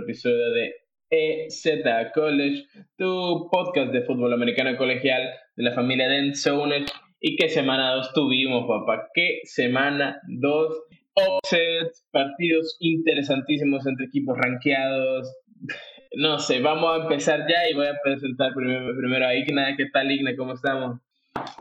episodio de EZ College, tu podcast de fútbol americano colegial de la familia Denzone. ¿Y qué semana 2 tuvimos, papá? ¿Qué semana 2? Offsets, partidos interesantísimos entre equipos rankeados. No sé, vamos a empezar ya y voy a presentar primero, primero a Igna. ¿Qué tal, Igna? ¿Cómo estamos?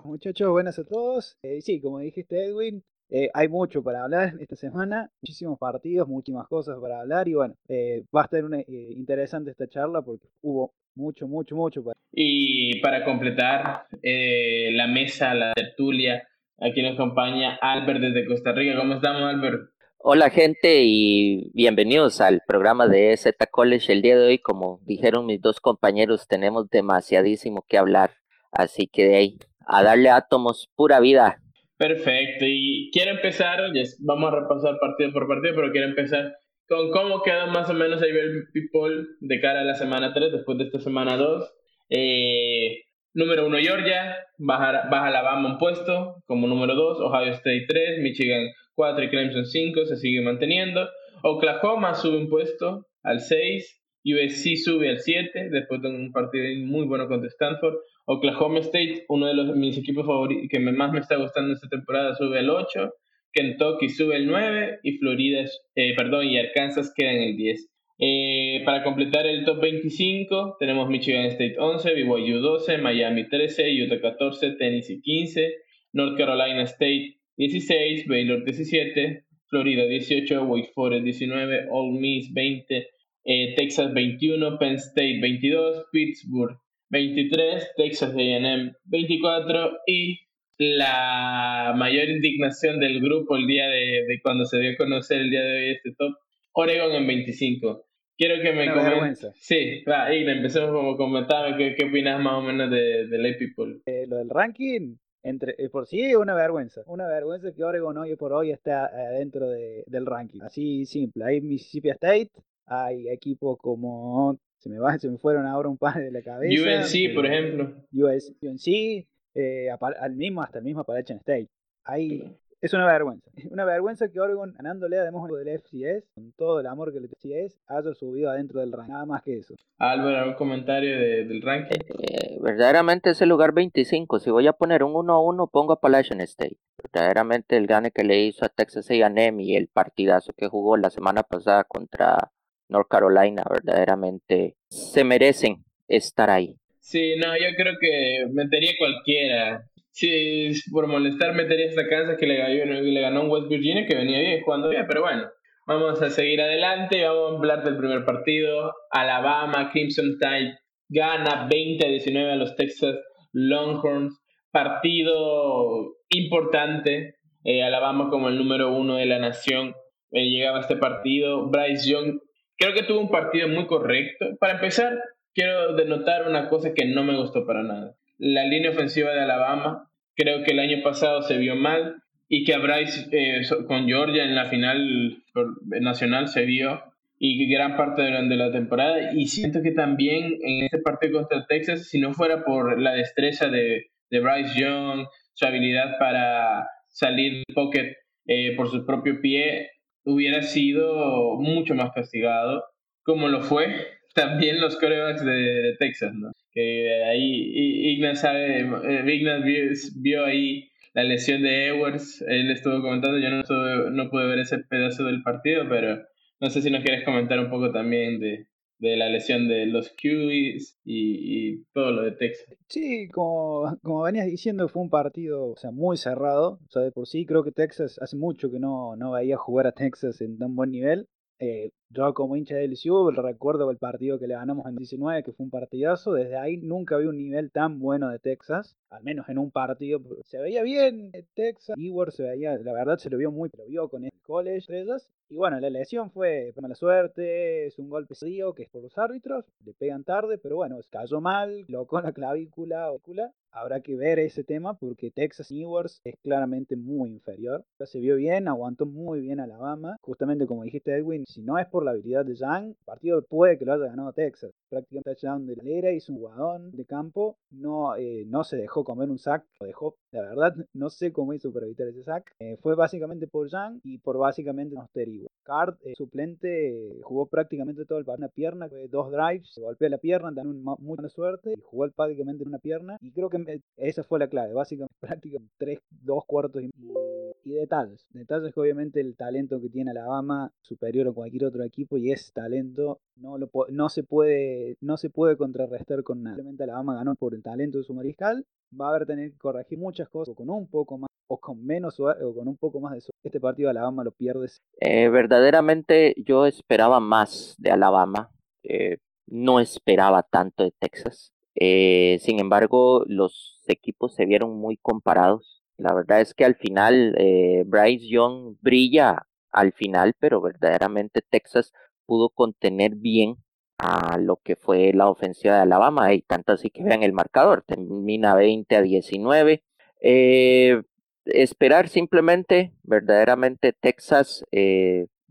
Muchachos, buenas a todos. Eh, sí, como dijiste, Edwin, eh, hay mucho para hablar esta semana, muchísimos partidos, muchísimas cosas para hablar y bueno, eh, va a estar una, eh, interesante esta charla porque hubo mucho, mucho, mucho para... Y para completar la mesa, la tertulia, aquí nos acompaña Albert desde Costa Rica. ¿Cómo estamos, Albert? Hola gente y bienvenidos al programa de Z College. El día de hoy, como dijeron mis dos compañeros, tenemos demasiadísimo que hablar. Así que de ahí, a darle átomos, pura vida. Perfecto, y quiero empezar, vamos a repasar partido por partido, pero quiero empezar con cómo queda más o menos el People de cara a la semana 3, después de esta semana 2. Eh, número 1 Georgia, baja, baja Alabama un puesto como número 2, Ohio State 3, Michigan 4 y Clemson 5, se sigue manteniendo. Oklahoma sube un puesto al 6, USC sube al 7, después de un partido muy bueno contra Stanford. Oklahoma State, uno de los, mis equipos favoritos que más me está gustando esta temporada, sube el 8. Kentucky sube el 9 y Florida, eh, perdón, y Arkansas queda en el 10. Eh, para completar el top 25 tenemos Michigan State 11, BYU 12, Miami 13, Utah 14, Tennessee 15, North Carolina State 16, Baylor 17, Florida 18, Wake Forest 19, Ole Miss 20, eh, Texas 21, Penn State 22, Pittsburgh 23, Texas A&M 24 y la mayor indignación del grupo el día de, de, cuando se dio a conocer el día de hoy este top, Oregon en 25. Quiero que me comentes. Sí, va, y empecemos como comentar qué, qué opinas más o menos de, de Lay People. Eh, lo del ranking, entre, eh, por sí una vergüenza. Una vergüenza que Oregon hoy por hoy está dentro de, del ranking. Así simple. Hay Mississippi State, hay equipos como se me, va, se me fueron ahora un par de la cabeza. UNC, por ejemplo. US, UNC, eh, al mismo, hasta el mismo Appalachian State. Ahí es una vergüenza. Una vergüenza que Oregon, ganándole además del FCS, con todo el amor que le FCS, haya subido adentro del ranking. Nada más que eso. Álvaro, ¿algún comentario del ranking? Eh, verdaderamente es el lugar 25. Si voy a poner un 1 a 1, pongo Appalachian State. Verdaderamente el gane que le hizo a Texas A&M y el partidazo que jugó la semana pasada contra North Carolina, verdaderamente se merecen estar ahí. Sí, no, yo creo que metería cualquiera. Si por molestar metería esta casa que le le ganó un West Virginia que venía bien, jugando bien, pero bueno, vamos a seguir adelante, vamos a hablar del primer partido. Alabama, Crimson Tide gana 20 a 19 a los Texas Longhorns. Partido importante. Eh, Alabama como el número uno de la nación eh, llegaba a este partido. Bryce Young Creo que tuvo un partido muy correcto. Para empezar, quiero denotar una cosa que no me gustó para nada. La línea ofensiva de Alabama, creo que el año pasado se vio mal y que a Bryce eh, con Georgia en la final nacional se vio y gran parte de la temporada. Y siento que también en este partido contra Texas, si no fuera por la destreza de, de Bryce Young, su habilidad para salir pocket eh, por su propio pie, hubiera sido mucho más castigado, como lo fue también los corebacks de, Texas, ¿no? Que ahí eh, vio, ahí la lesión de Edwards, él estuvo comentando, yo no, no pude ver ese pedazo del partido, pero no sé si nos quieres comentar un poco también de, de la lesión de los QBs y, todo lo de Texas. Sí, como, como venías diciendo, fue un partido o sea, muy cerrado. O sea, de por sí creo que Texas hace mucho que no, no veía jugar a Texas en tan buen nivel. Eh, yo como hincha del LSU recuerdo el partido que le ganamos en 19, que fue un partidazo. Desde ahí nunca vi un nivel tan bueno de Texas, al menos en un partido. Se veía bien Texas. Ewart se veía, la verdad se lo vio muy, pero vio con el college. Y bueno, la lesión fue, mala suerte, es un golpe frío que es por los árbitros, le pegan tarde, pero bueno, cayó mal, locó la clavícula, ócula, habrá que ver ese tema porque Texas Wars es claramente muy inferior. Ya se vio bien, aguantó muy bien Alabama. Justamente como dijiste Edwin, si no es por la habilidad de Young, el partido puede que lo haya ganado Texas. Prácticamente touchdown de la hizo un guadón de campo, no, eh, no se dejó comer un sack, lo dejó, la verdad, no sé cómo hizo para evitar ese sack. Eh, fue básicamente por Young y por básicamente Card, eh, suplente, jugó prácticamente todo el partido, una pierna, dos drives, se golpea la pierna, también mucha buena suerte y jugó prácticamente en una pierna y creo que esa fue la clave, básicamente prácticamente dos cuartos y, y detalles. Detalles que obviamente el talento que tiene Alabama superior a cualquier otro equipo y ese talento no, se, puede, contrarrestar con nada. Simplemente Alabama ganó por el talento de su mariscal, va a haber que corregir muchas cosas con un poco más o con menos o con un poco más de eso. Este partido Alabama lo pierdes. Eh, verdaderamente yo esperaba más de Alabama. Eh, no esperaba tanto de Texas. Eh, sin embargo, los equipos se vieron muy comparados. La verdad es que al final Bryce Young brilla al final, pero verdaderamente Texas pudo contener bien a lo que fue la ofensiva de Alabama y tanto así que vean el marcador, termina 20 a 19. Eh, esperar simplemente, verdaderamente Texas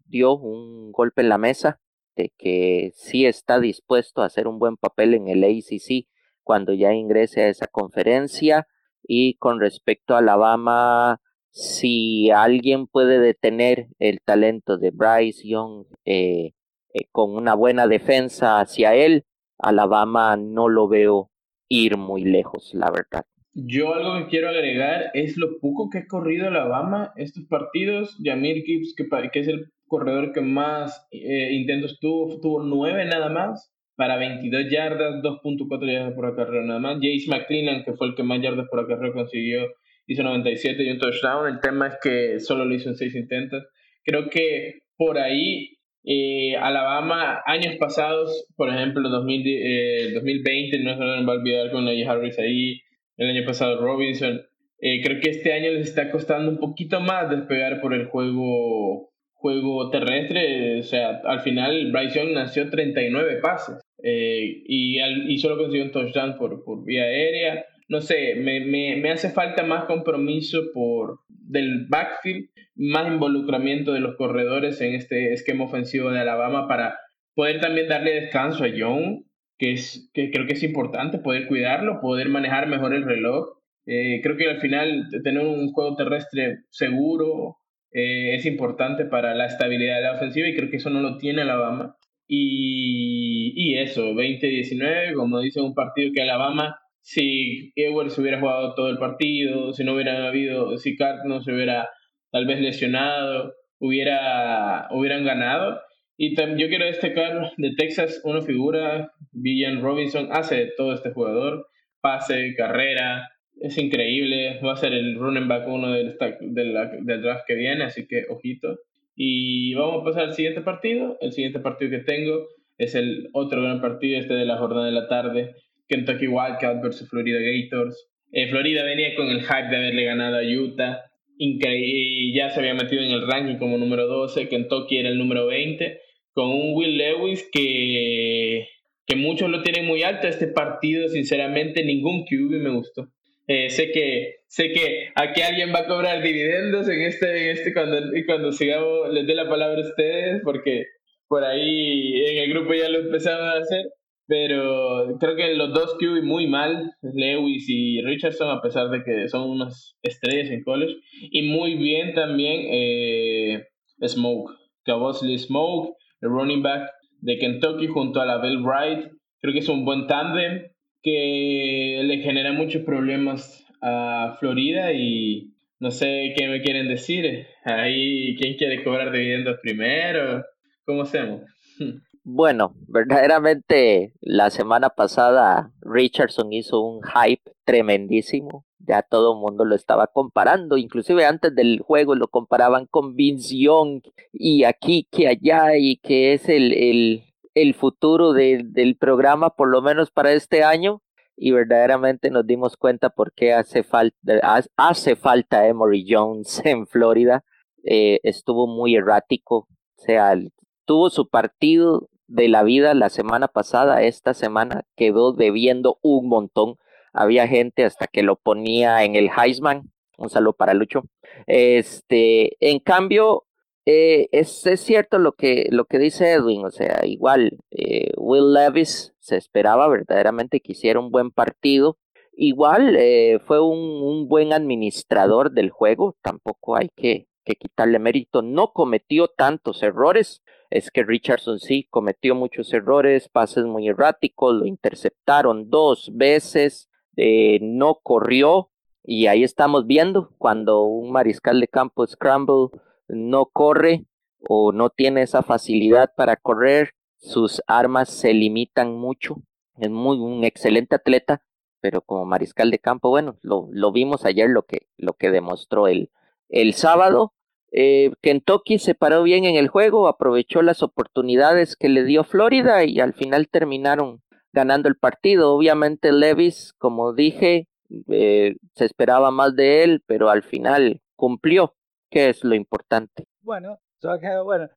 dio un golpe en la mesa de que sí está dispuesto a hacer un buen papel en el ACC cuando ya ingrese a esa conferencia. Y con respecto a Alabama, si alguien puede detener el talento de Bryce Young eh, eh, con una buena defensa hacia él, Alabama no lo veo ir muy lejos, la verdad. Yo algo que quiero agregar es lo poco que ha corrido Alabama estos partidos. Yamir Gibbs, que, es el corredor que más eh, intentos tuvo, tuvo nueve nada más para 22 yardas, 2.4 yardas por acarreo nada más. Jace McClellan, que fue el que más yardas por acarreo consiguió, hizo 97 y un touchdown. El tema es que solo lo hizo en 6 intentos. Creo que por ahí eh, Alabama, años pasados, por ejemplo, 2000, eh, 2020, no se va a olvidar con Najee Harris ahí, el año pasado Robinson. Eh, creo que este año les está costando un poquito más despegar por el juego juego terrestre, o sea, al final Bryce Young nació 39 pases eh, y, y, solo consiguió un touchdown por, por vía aérea. No sé, me, me, me, hace falta más compromiso por del backfield, más involucramiento de los corredores en este esquema ofensivo de Alabama para poder también darle descanso a Young, que, es, que creo que es importante poder cuidarlo, poder manejar mejor el reloj. Eh, creo que al final tener un juego terrestre seguro eh, es importante para la estabilidad de la ofensiva y creo que eso no lo tiene Alabama. Y, y eso, 20-19, como dice un partido que Alabama, si Edwards hubiera jugado todo el partido, si no hubiera habido, si Cart no se hubiera tal vez lesionado, hubiera, hubieran ganado. Y yo quiero destacar de Texas una figura, Villan Robinson, hace todo este jugador, pase, carrera, es increíble, va a ser el running back uno del, del, del draft que viene, así que ojito. Y vamos a pasar al siguiente partido. El siguiente partido que tengo es el otro gran partido, este de la jornada de la tarde. Kentucky Wildcats versus Florida Gators. Eh, Florida venía con el hype de haberle ganado a Utah. y ya se había metido en el ranking como número 12. Kentucky era el número 20. Con un Will Lewis que, que muchos lo tienen muy alto. Este partido, sinceramente, ningún QB me gustó. Eh, sé que sé que aquí alguien va a cobrar dividendos en este, en este cuando, cuando sigamos, les dé la palabra a ustedes, porque por ahí en el grupo ya lo empezamos a hacer, pero creo que los dos QB muy mal, Lewis y Richardson, a pesar de que son unas estrellas en college, y muy bien también eh, Smoke, Cavosley Smoke, el running back de Kentucky junto a la Bell Wright, creo que es un buen tándem, que le genera muchos problemas a Florida y no sé qué me quieren decir. Ahí, ¿quién quiere cobrar dividendos primero? ¿Cómo hacemos? Bueno, verdaderamente la semana pasada Richardson hizo un hype tremendísimo. Ya todo el mundo lo estaba comparando, inclusive antes del juego lo comparaban con Vince Young y aquí que allá y que es el, el, el futuro del programa, por lo menos para este año, y verdaderamente nos dimos cuenta por qué hace falta, hace falta Emory Jones en Florida. Eh, estuvo muy errático, o sea, tuvo su partido de la vida la semana pasada, esta semana quedó debiendo un montón. había gente hasta que lo ponía en el Heisman. Un saludo para Lucho. Este, en cambio, eh, es, es, cierto lo que, lo que dice Edwin, o sea, igual eh, Will Levis se esperaba verdaderamente que hiciera un buen partido. Igual eh, fue un, un, buen administrador del juego, tampoco hay que, que quitarle mérito. No cometió tantos errores, es que Richardson sí cometió muchos errores, pases muy erráticos, lo interceptaron dos veces, eh, no corrió y ahí estamos viendo cuando un mariscal de campo scramble no corre o no tiene esa facilidad para correr, sus armas se limitan mucho. Es muy un excelente atleta, pero como mariscal de campo, bueno, lo, lo vimos ayer lo que, lo que demostró el, el sábado eh, Kentucky se paró bien en el juego, aprovechó las oportunidades que le dio Florida y al final terminaron ganando el partido. Obviamente Levis, como dije, eh, se esperaba más de él, pero al final cumplió, que es lo importante. Bueno, yo acá, bueno,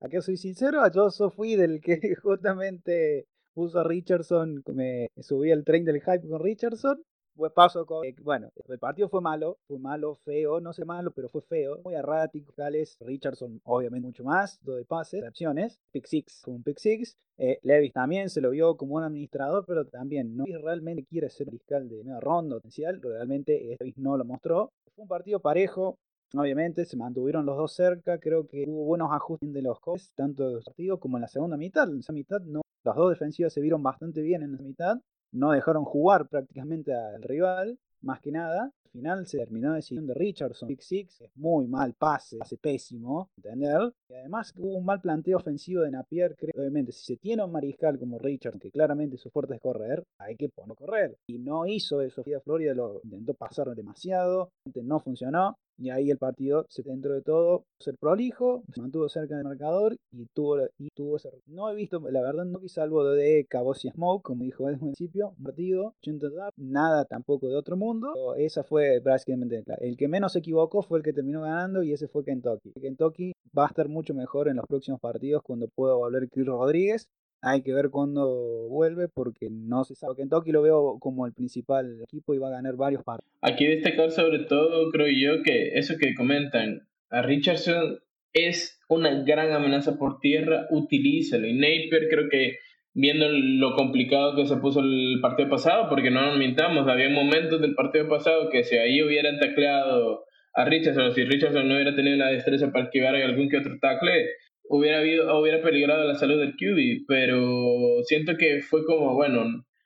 aquí soy sincero, yo fui del que justamente puso a Richardson, me subí al tren del hype con Richardson fue paso con, eh, bueno, el partido fue malo, fue malo, feo, no sé malo, pero fue feo, muy errático, Gales, Richardson obviamente mucho más, dos de pases, recepciones, pick six como un pick six, eh, Levis también se lo vio como un administrador, pero también no realmente quiere ser fiscal de media ronda potencial, realmente Levis no lo mostró. Fue un partido parejo, Obviamente se mantuvieron los dos cerca, creo que hubo buenos ajustes de los coches, tanto en el partido como en la segunda mitad. En esa mitad no, las dos defensivas se vieron bastante bien en la mitad no dejaron jugar prácticamente al rival, más que nada. Al final se terminó decisión de Richardson. Big Six es muy mal pase, hace pésimo, entender. Y además hubo un mal planteo ofensivo de Napier. obviamente, si se tiene un mariscal como Richardson, que claramente su fuerte es correr, hay que ponerlo a correr. Y no hizo eso. Florida lo intentó pasar demasiado, no funcionó. Y ahí el partido, dentro de todo, ser prolijo, se mantuvo cerca del marcador y tuvo, y tuvo ese... No he visto, la verdad, no vi salvo de Cabos y Smoke, como dijo desde el principio, partido, nada tampoco de otro mundo. Pero esa fue básicamente el que menos se equivocó fue el que terminó ganando y ese fue Kentucky. Kentucky va a estar mucho mejor en los próximos partidos cuando pueda volver Chris Rodríguez hay que ver cuándo vuelve porque no se sabe. Kentucky lo veo como el principal equipo y va a ganar varios partidos. Aquí destacar sobre todo, creo yo, que eso que comentan, a Richardson es una gran amenaza por tierra, utilízalo. Y Napier creo que viendo lo complicado que se puso el partido pasado, porque no nos mintamos, había momentos del partido pasado que si ahí hubieran tacleado a Richardson, si Richardson no hubiera tenido la destreza para esquivar algún que otro tackle, hubiera, habido, hubiera peligrado la salud del QB, pero siento que fue como, bueno,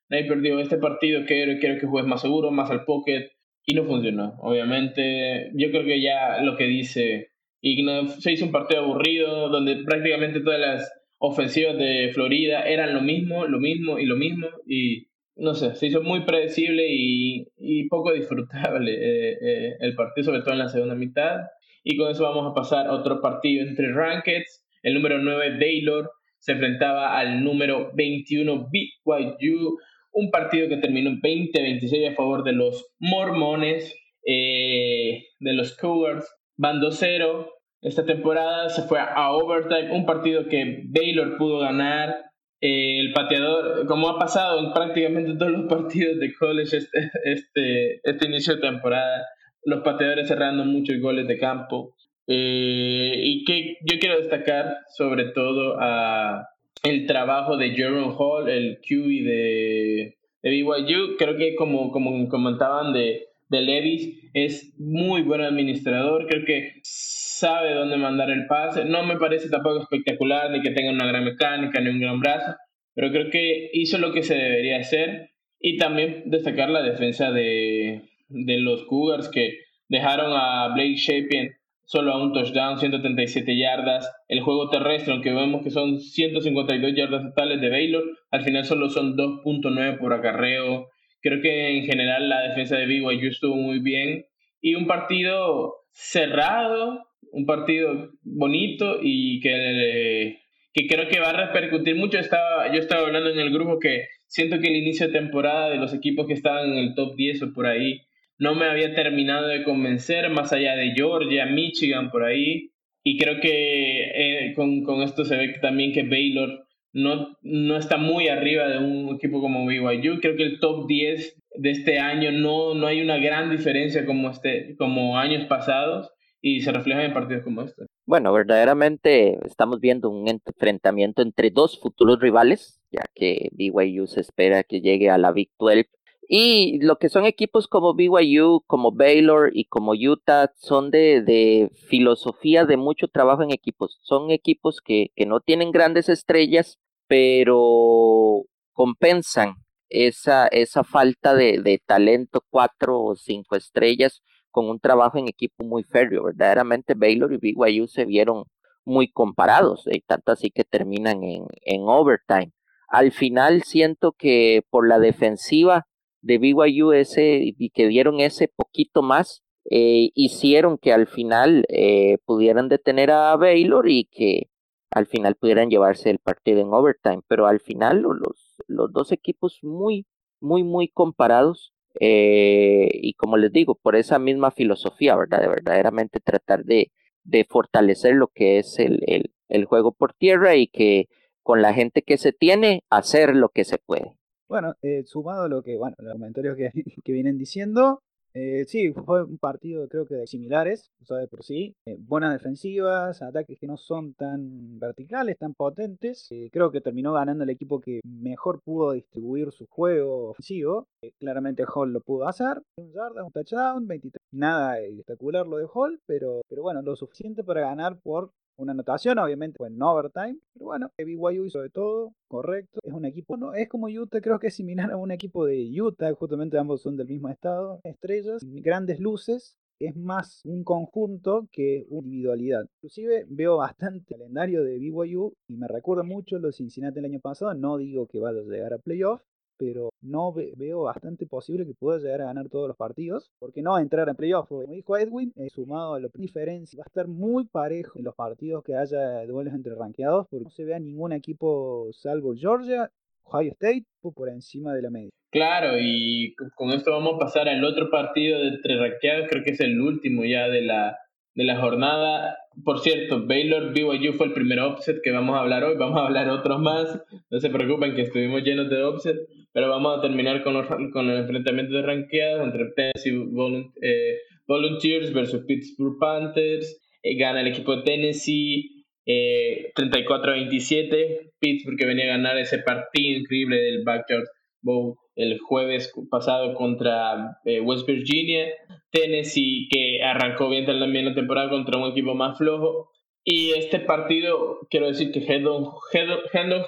nadie perdió este partido, quiero, quiero que juegues más seguro, más al pocket, y no funcionó. Obviamente, yo creo que ya lo que dice, y se hizo un partido aburrido, donde prácticamente todas las ofensivas de Florida eran lo mismo, lo mismo y lo mismo, y no sé, se hizo muy predecible y, y poco disfrutable eh, eh, el partido, sobre todo en la segunda mitad. Y con eso vamos a pasar a otro partido entre Rankeds el número 9, Baylor, se enfrentaba al número 21, BYU. Un partido que terminó 20-26 a favor de los mormones, eh, de los Cougars. Van 2-0. Esta temporada se fue a overtime. Un partido que Baylor pudo ganar. Eh, el pateador, como ha pasado en prácticamente todos los partidos de college este, este, este inicio de temporada, los pateadores cerrando muchos goles de campo. Eh, y que yo quiero destacar sobre todo a el trabajo de Jerome Hall, el QB de, de BYU. Creo que como, como comentaban de, de Levis, es muy buen administrador. Creo que sabe dónde mandar el pase. No me parece tampoco espectacular ni que tenga una gran mecánica ni un gran brazo, pero creo que hizo lo que se debería hacer. Y también destacar la defensa de, de los Cougars que dejaron a Blake Shapen solo a un touchdown, 137 yardas. El juego terrestre, aunque vemos que son 152 yardas totales de Baylor, al final solo son 2.9 por acarreo. Creo que en general la defensa de BYU estuvo muy bien. Y un partido cerrado, un partido bonito y que, que creo que va a repercutir mucho. Estaba, yo estaba hablando en el grupo que siento que el inicio de temporada de los equipos que estaban en el top 10 o por ahí no me había terminado de convencer, más allá de Georgia, Michigan, por ahí. Y creo que eh, con, con, esto se ve también que Baylor no, no está muy arriba de un equipo como BYU. Creo que el top 10 de este año no, no hay una gran diferencia como, este, como años pasados y se refleja en partidos como este. Bueno, verdaderamente estamos viendo un enfrentamiento entre dos futuros rivales, ya que BYU se espera que llegue a la Big 12 y lo que son equipos como BYU, como Baylor y como Utah son de, de filosofía de mucho trabajo en equipos. Son equipos que, que no tienen grandes estrellas, pero compensan esa, esa falta de, de, talento cuatro o cinco estrellas con un trabajo en equipo muy férreo. Verdaderamente Baylor y BYU se vieron muy comparados, y tanto así que terminan en, en overtime. Al final siento que por la defensiva de BYU ese, y que dieron ese poquito más, eh, hicieron que al final eh, pudieran detener a Baylor y que al final pudieran llevarse el partido en overtime. Pero al final los, los dos equipos muy, muy, muy comparados. Eh, y como les digo, por esa misma filosofía, ¿verdad? De verdaderamente tratar de, de fortalecer lo que es el, el, el juego por tierra y que con la gente que se tiene, hacer lo que se puede. Bueno, eh, sumado a lo que, bueno, los comentarios que, que vienen diciendo, eh, sí, fue un partido creo que similares, ¿sabes? Por sí. Eh, buenas defensivas, ataques que no son tan verticales, tan potentes. Eh, creo que terminó ganando el equipo que mejor pudo distribuir su juego ofensivo. Eh, claramente Hall lo pudo hacer. Un yarda, un touchdown, 23. Nada espectacular lo de Hall, pero, pero bueno, lo suficiente para ganar por una anotación, obviamente fue en overtime, pero bueno, BYU hizo de todo, correcto, es un equipo, no, es como Utah, creo que es similar a un equipo de Utah, justamente ambos son del mismo estado, estrellas, grandes luces, es más un conjunto que una individualidad. Inclusive veo bastante calendario de BYU y me recuerda mucho los Cincinnati el año pasado, no digo que vaya a llegar a playoff, pero no veo bastante posible que pueda llegar a ganar todos los partidos, porque no va a entrar en playoff. Como dijo Edwin, eh, sumado a la diferencia, va a estar muy parejo en los partidos que haya duelos entre ranqueados, porque no se vea ningún equipo salvo Georgia, Ohio State por encima de la media. Claro, y con esto vamos a pasar al otro partido de entre ranqueados, creo que es el último ya de la, de la jornada. Por cierto, Baylor BYU fue el primer offset que vamos a hablar hoy. Vamos a hablar otros más. No se preocupen que estuvimos llenos de offset. Pero vamos a terminar con, los, con el enfrentamiento de ranqueadas entre Tennessee eh, Volunteers versus Pittsburgh Panthers. Eh, gana el equipo de Tennessee eh, 34-27. Pittsburgh que venía a ganar ese partido increíble del Backyard Bowl el jueves pasado contra eh, West Virginia. Tennessee que arrancó bien también la temporada contra un equipo más flojo. Y este partido, quiero decir que Hendon,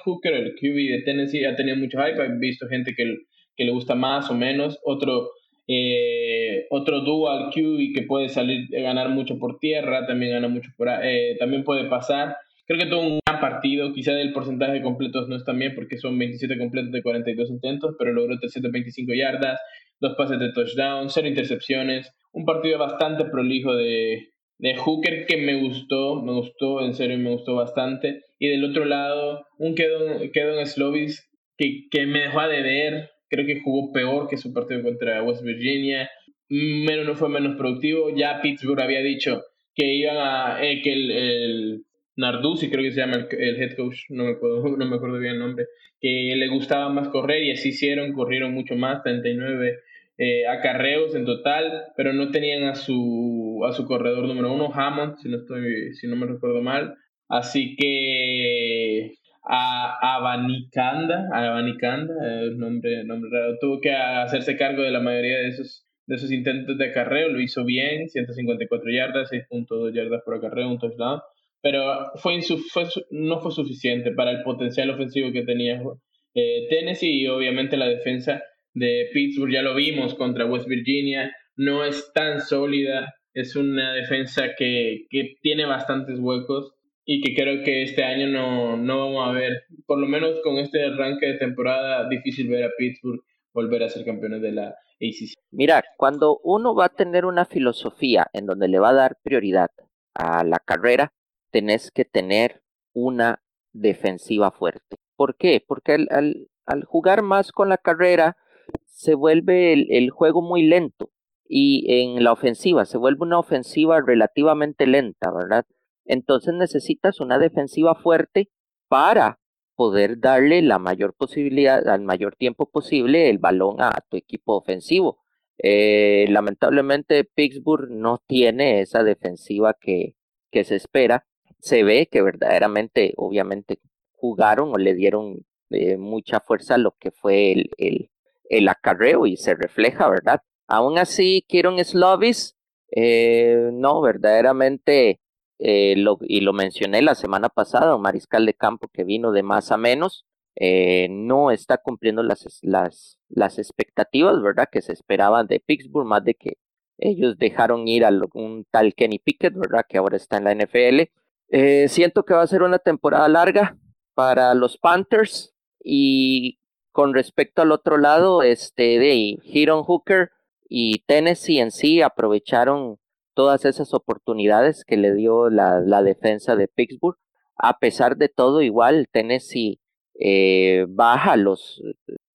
Hooker, el QB de Tennessee, ha tenido mucho hype. He visto gente que, que le gusta más o menos. Otro, eh, otro dual QB que puede salir a ganar mucho por tierra, también gana mucho por, eh, también puede pasar. Creo que tuvo un gran partido, quizá el porcentaje de completos no está bien porque son 27 completos de 42 intentos, pero logró 325 yardas, dos pases de touchdown, cero intercepciones, un partido bastante prolijo de, de Hooker que me gustó, me gustó, en serio me gustó bastante. Y del otro lado, un Kedon, Kedon Slovis que, que me dejó de ver, creo que jugó peor que su partido contra West Virginia, menos no fue menos productivo. Ya Pittsburgh había dicho que iban a, eh, que el, el Narduzzi, creo que se llama el, head coach, no me, acuerdo, no me acuerdo bien el nombre, que le gustaba más correr y así hicieron, corrieron mucho más, 39 eh, acarreos en total, pero no tenían a su, a su corredor número uno, Hammond, si no, estoy, si no me recuerdo mal. Así que a Abanicanda, Abanicanda, el nombre, nombre tuvo que hacerse cargo de la mayoría de esos, de esos intentos de acarreo, lo hizo bien, 154 yardas, 6.2 yardas por acarreo, un touchdown pero fue, fue, no fue suficiente para el potencial ofensivo que tenía eh, Tennessee y obviamente la defensa de Pittsburgh, ya lo vimos contra West Virginia, no es tan sólida, es una defensa que, que tiene bastantes huecos y que creo que este año no, no vamos a ver, por lo menos con este arranque de temporada, difícil ver a Pittsburgh volver a ser campeones de la ACC. Mira, cuando uno va a tener una filosofía en donde le va a dar prioridad a la carrera, tenés que tener una defensiva fuerte. ¿Por qué? Porque al, al, jugar más con la carrera se vuelve el, juego muy lento y en la ofensiva se vuelve una ofensiva relativamente lenta, ¿verdad? Entonces necesitas una defensiva fuerte para poder darle la mayor posibilidad, al mayor tiempo posible, el balón a tu equipo ofensivo. Eh, lamentablemente Pittsburgh no tiene esa defensiva que, que se espera. Se ve que verdaderamente, obviamente, jugaron o le dieron eh, mucha fuerza a lo que fue el, el, acarreo y se refleja, ¿verdad? Aún así, Kieron Slovis, eh, no, verdaderamente, eh, y lo mencioné la semana pasada, un mariscal de campo que vino de más a menos, eh, no está cumpliendo las, las, las expectativas, ¿verdad? Que se esperaban de Pittsburgh, más de que ellos dejaron ir a un tal Kenny Pickett, ¿verdad? Que ahora está en la NFL. Eh, siento que va a ser una temporada larga para los Panthers y con respecto al otro lado, este de Hiron Hooker y Tennessee en sí aprovecharon todas esas oportunidades que le dio la, defensa de Pittsburgh. A pesar de todo, igual Tennessee eh, baja los,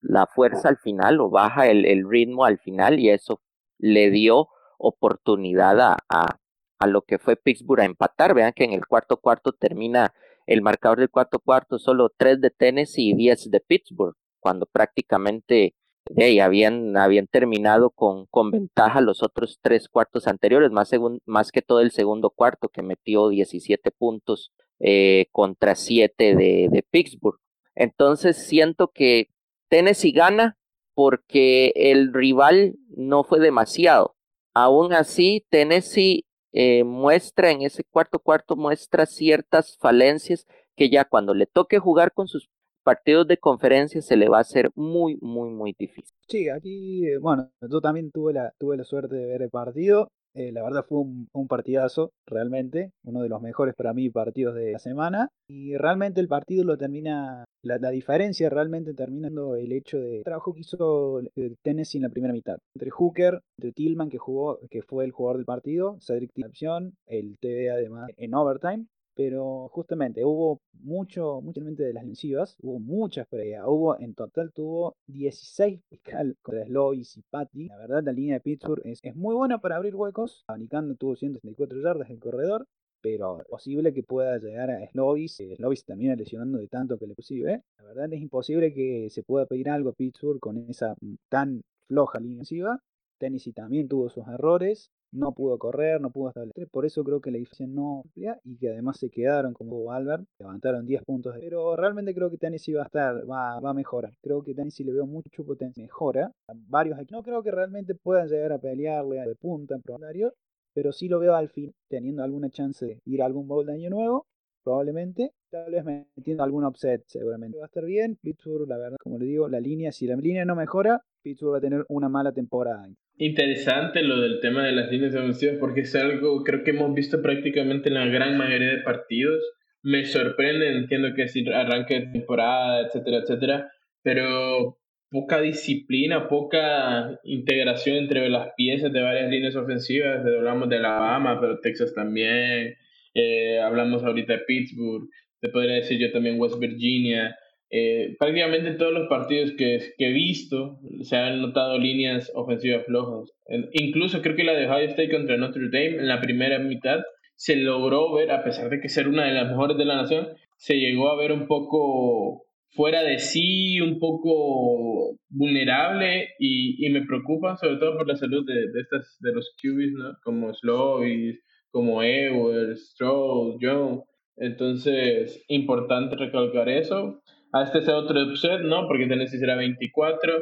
la fuerza al final o baja el, ritmo al final y eso le dio oportunidad a, a, a, lo que fue Pittsburgh a empatar. Vean que en el cuarto cuarto termina el marcador del cuarto cuarto solo tres de Tennessee y diez de Pittsburgh, cuando prácticamente hey, habían, habían terminado con, con ventaja los otros tres cuartos anteriores, más, más que todo el segundo cuarto que metió 17 puntos eh, contra 7 de, de Pittsburgh. Entonces siento que Tennessee gana porque el rival no fue demasiado. Aún así, Tennessee eh, muestra en ese cuarto cuarto, muestra ciertas falencias que ya cuando le toque jugar con sus partidos de conferencia se le va a hacer muy, muy, muy difícil. Sí, aquí, eh, bueno, yo también tuve la, tuve la suerte de ver el partido. Eh, la verdad fue un, un, partidazo, realmente, uno de los mejores para mí partidos de la semana. Y realmente el partido lo termina, la, la diferencia realmente terminando el hecho de trabajo que hizo Tennessee en la primera mitad. Entre Hooker, entre Tillman, que jugó, que fue el jugador del partido, Cedric opción, el TV además en overtime. Pero justamente hubo mucho, muchamente de las lesivas, hubo muchas peleas, hubo en total tuvo 16 fiscal contra Slovis y Patty. La verdad la línea de Pittsburgh es, muy buena para abrir huecos, abanicando tuvo 164 yardas el corredor, pero es posible que pueda llegar a Slovis. Slovis termina lesionando de tanto que le posible. La verdad es imposible que se pueda pedir algo a Pittsburgh con esa tan floja línea ofensiva. Tennessee también tuvo sus errores, no pudo correr, no pudo establecer, por eso creo que la diferencia no amplia y que además se quedaron como Albert, levantaron 10 puntos, pero realmente creo que Tennessee va a estar, va, va a mejorar, creo que Tennessee le veo mucho potencial, mejora, varios no creo que realmente puedan llegar a pelearle de punta en promedio, pero sí lo veo al fin teniendo alguna chance de ir a algún bowl de año nuevo, probablemente, tal vez metiendo algún upset, seguramente va a estar bien, Pittsburgh, la verdad, como le digo, la línea, si la línea no mejora, Pittsburgh va a tener una mala temporada. Interesante lo del tema de las líneas ofensivas porque es algo creo que hemos visto prácticamente en la gran mayoría de partidos. Me sorprende, entiendo que es arranque de temporada, etcétera, etcétera, pero poca disciplina, poca integración entre las piezas de varias líneas ofensivas. Hablamos de Alabama, pero Texas también. Eh, hablamos ahorita de Pittsburgh. Te podría decir yo también West Virginia. Eh, prácticamente todos los partidos que, que, he visto se han notado líneas ofensivas flojas. incluso creo que la de Ohio State contra Notre Dame en la primera mitad se logró ver, a pesar de que ser una de las mejores de la nación, se llegó a ver un poco fuera de sí, un poco vulnerable y, y me preocupa sobre todo por la salud de, de estas de los QBs, ¿no? Como Slovis, como Ewell, Stroll, Jones. Entonces, importante recalcar eso. A este es otro upset, ¿no? Porque Tennessee era 24,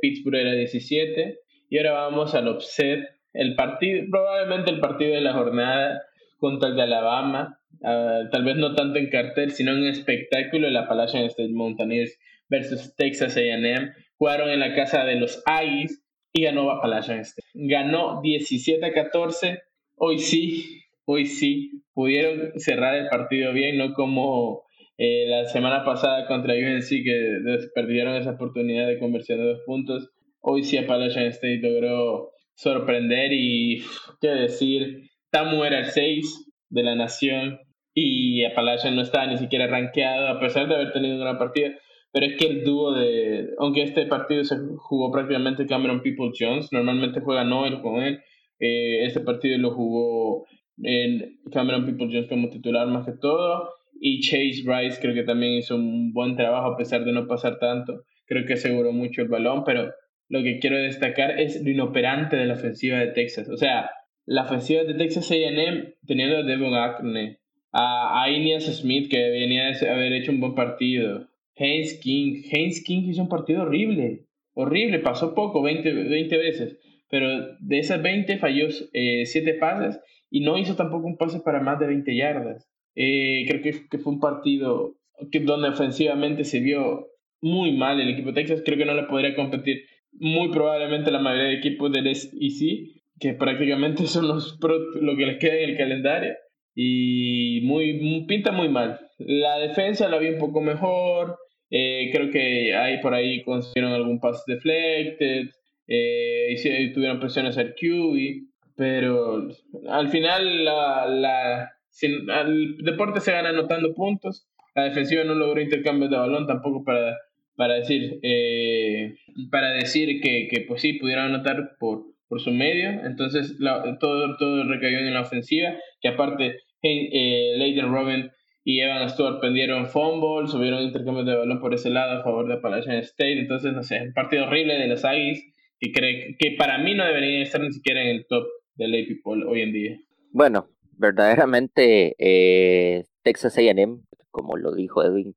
Pittsburgh era 17. Y ahora vamos al upset, el partido, probablemente el partido de la jornada contra el de Alabama. Uh, tal vez no tanto en cartel, sino en espectáculo, el Appalachian State Mountaineers versus Texas AM. Jugaron en la casa de los Aggies y ganó Appalachian State. Ganó 17 a 14. Hoy sí, hoy sí, pudieron cerrar el partido bien, no como eh, la semana pasada contra UNC que perdieron esa oportunidad de conversión de dos puntos. Hoy sí Appalachian State logró sorprender y, qué decir, Tamu era el 6 de la nación y Appalachian no estaba ni siquiera rankeado a pesar de haber tenido una gran partida. Pero es que el dúo de, aunque este partido se jugó prácticamente Cameron People Jones, normalmente juega Noel con él, eh, este partido lo jugó en Cameron People Jones como titular más que todo Y Chase Bryce creo que también hizo un buen trabajo a pesar de no pasar tanto. Creo que aseguró mucho el balón, pero lo que quiero destacar es lo inoperante de la ofensiva de Texas. O sea, la ofensiva de Texas AM teniendo a Devon Acne, a, a Smith que venía de haber hecho un buen partido, Haynes King. Haynes King hizo un partido horrible, horrible, pasó poco, 20, 20 veces, pero de esas 20 falló 7 eh, pases y no hizo tampoco un pase para más de 20 yardas. Eh, creo que, que, fue un partido que, donde ofensivamente se vio muy mal el equipo de Texas. Creo que no le podría competir muy probablemente la mayoría de equipos del SEC, que prácticamente son los lo que les queda en el calendario. Y muy, pinta muy mal. La defensa la vi un poco mejor. Eh, creo que hay por ahí consiguieron algún pass deflected. Eh, y tuvieron presiones al QB. Pero al final la, la, el deporte se gana anotando puntos. La defensiva no logró intercambios de balón tampoco para para decir, eh, para decir que, que, pues sí, pudieron anotar por, por su medio. Entonces todo, todo recayó en la ofensiva, que aparte eh, Leighton Robin y Evan Stewart pendieron fumbles, subieron intercambios de balón por ese lado a favor de Appalachian State. Entonces, no sé, un partido horrible de los Aggies que, cree, que para mí no deberían estar ni siquiera en el top del AP Poll hoy en día. Bueno, verdaderamente eh, Texas AM, como lo dijo Edwin,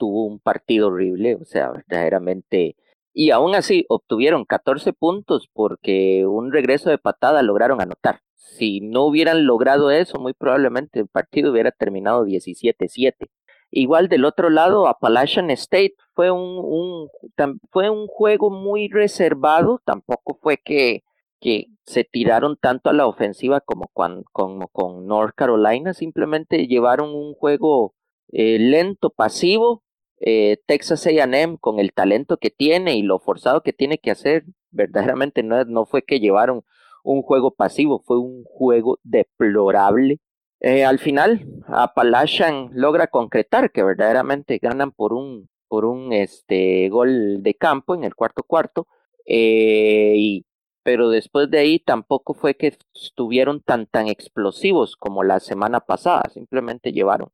tuvo un partido horrible, o sea, verdaderamente. Y aún así obtuvieron 14 puntos porque un regreso de patada lograron anotar. Si no hubieran logrado eso, muy probablemente el partido hubiera terminado 17-7. Igual del otro lado, Appalachian State fue un, fue un juego muy reservado, tampoco fue que, que se tiraron tanto a la ofensiva como, con, con North Carolina, simplemente llevaron un juego eh, lento, pasivo, eh, Texas AM con el talento que tiene y lo forzado que tiene que hacer, verdaderamente no, no fue que llevaron un juego pasivo, fue un juego deplorable. Eh, al final, Appalachian logra concretar que verdaderamente ganan por un, por un este, gol de campo en el cuarto cuarto, y, pero después de ahí tampoco fue que estuvieron tan, tan explosivos como la semana pasada, simplemente llevaron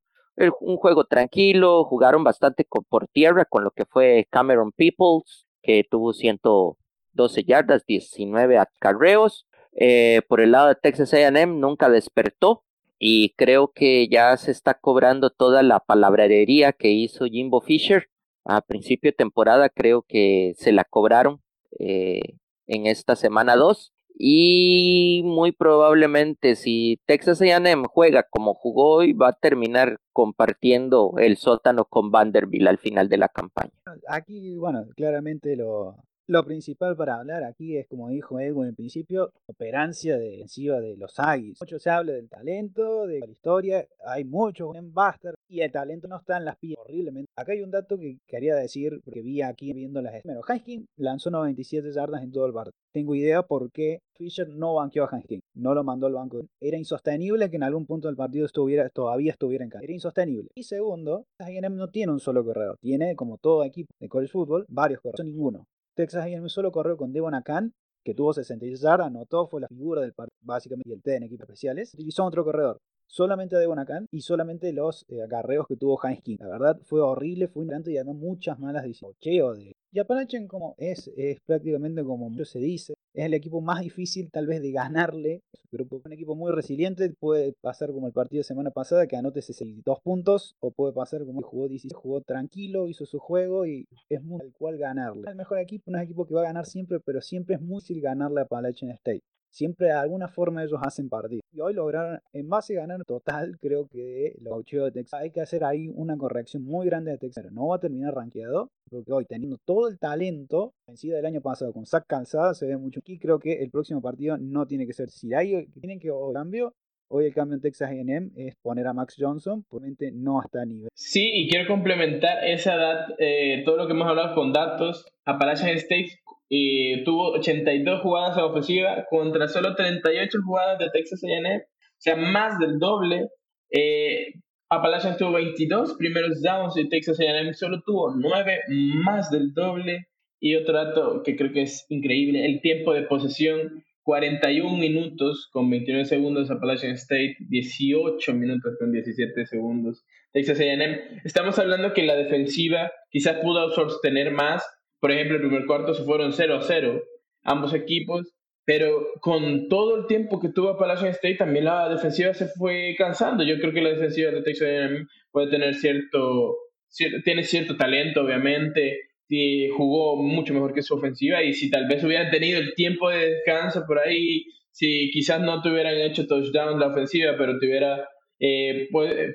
un juego tranquilo, jugaron bastante por tierra con lo que fue Cameron Peoples, que tuvo 112 yardas, 19 acarreos. Eh, por el lado de Texas AM nunca despertó y creo que ya se está cobrando toda la palabrería que hizo Jimbo Fisher a principio de temporada, creo que se la cobraron eh, en esta semana 2 y muy probablemente si Texas A&M juega como jugó hoy va a terminar compartiendo el sótano con Vanderbilt al final de la campaña. Aquí, bueno, claramente lo, lo principal para hablar aquí es, como dijo Edwin en principio, operancia defensiva de los Aggies. Mucho se habla del talento, de la historia, hay mucho en Buster y el talento no está en las pies horriblemente. Acá hay un dato que quería decir, porque vi aquí viendo las... Bueno, Hanskin lanzó 97 yardas en todo el partido. Tengo idea por qué Fisher no banqueó a Hanskin, no lo mandó al banco. Era insostenible que en algún punto del partido estuviera, todavía estuviera en casa. Era insostenible. Y segundo, A&M no tiene un solo corredor, tiene como todo equipo de college football varios corredores, ninguno. Texas A&M solo corrió con Devon Akan, que tuvo 66 yardas, anotó, fue la figura del partido, básicamente, y el T en equipos especiales. Utilizó otro corredor, solamente Devon Akan y solamente los eh, acarreos que tuvo Heinz King. La verdad fue horrible, fue un y además muchas malas decisiones. de y Appalachian como es, es prácticamente como se dice, es el equipo más difícil tal vez de ganarle. Grupo, un equipo muy resiliente, puede pasar como el partido de semana pasada que anote 62 puntos, o puede pasar como jugó 16, jugó tranquilo, hizo su juego y es muy al cual ganarle. El mejor equipo no es equipo que va a ganar siempre, pero siempre es muy difícil ganarle a Appalachian State siempre de alguna forma ellos hacen partido. Y hoy lograron, en base a ganar total, creo que los gauchos de Texas. Hay que hacer ahí una corrección muy grande de Texas. No va a terminar rankeado, porque hoy teniendo todo el talento vencido del año pasado con Zach Calzada, se ve mucho. Aquí creo que el próximo partido no tiene que ser. Si hay, tienen que cambio, Hoy el cambio en Texas A&M es poner a Max Johnson, probablemente no está a nivel. Sí, y quiero complementar esa edad, eh, todo lo que hemos hablado con datos. Appalachian State y tuvo 82 jugadas a ofensiva contra solo 38 jugadas de Texas A&M, o sea, más del doble. Eh, Appalachian tuvo 22 primeros downs y Texas A&M solo tuvo 9, más del doble. Y otro dato que creo que es increíble, el tiempo de posesión, 41 minutos con 29 segundos Appalachian State, 18 minutos con 17 segundos Texas A&M. Estamos hablando que la defensiva quizás pudo sostener más. Por ejemplo, el primer cuarto se fueron 0 a 0 ambos equipos, pero con todo el tiempo que tuvo Appalachian State también la defensiva se fue cansando. Yo creo que la defensiva de Texas A&M puede tener cierto, cierto, tiene cierto talento, obviamente, y jugó mucho mejor que su ofensiva y si tal vez hubieran tenido el tiempo de descanso por ahí, si quizás no te hubieran hecho touchdown la ofensiva, pero te hubiera eh,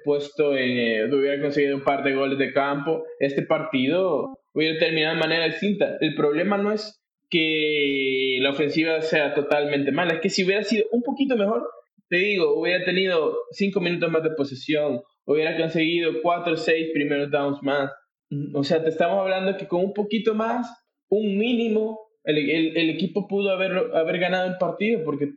puesto, eh, hubiera conseguido un par de goles de campo, este partido hubiera terminado de manera distinta. El problema no es que la ofensiva sea totalmente mala, es que si hubiera sido un poquito mejor, te digo, hubiera tenido cinco minutos más de posesión, hubiera conseguido cuatro o seis primeros downs más. O sea, te estamos hablando que con un poquito más, un mínimo, el, el, equipo pudo haber, haber ganado el partido, porque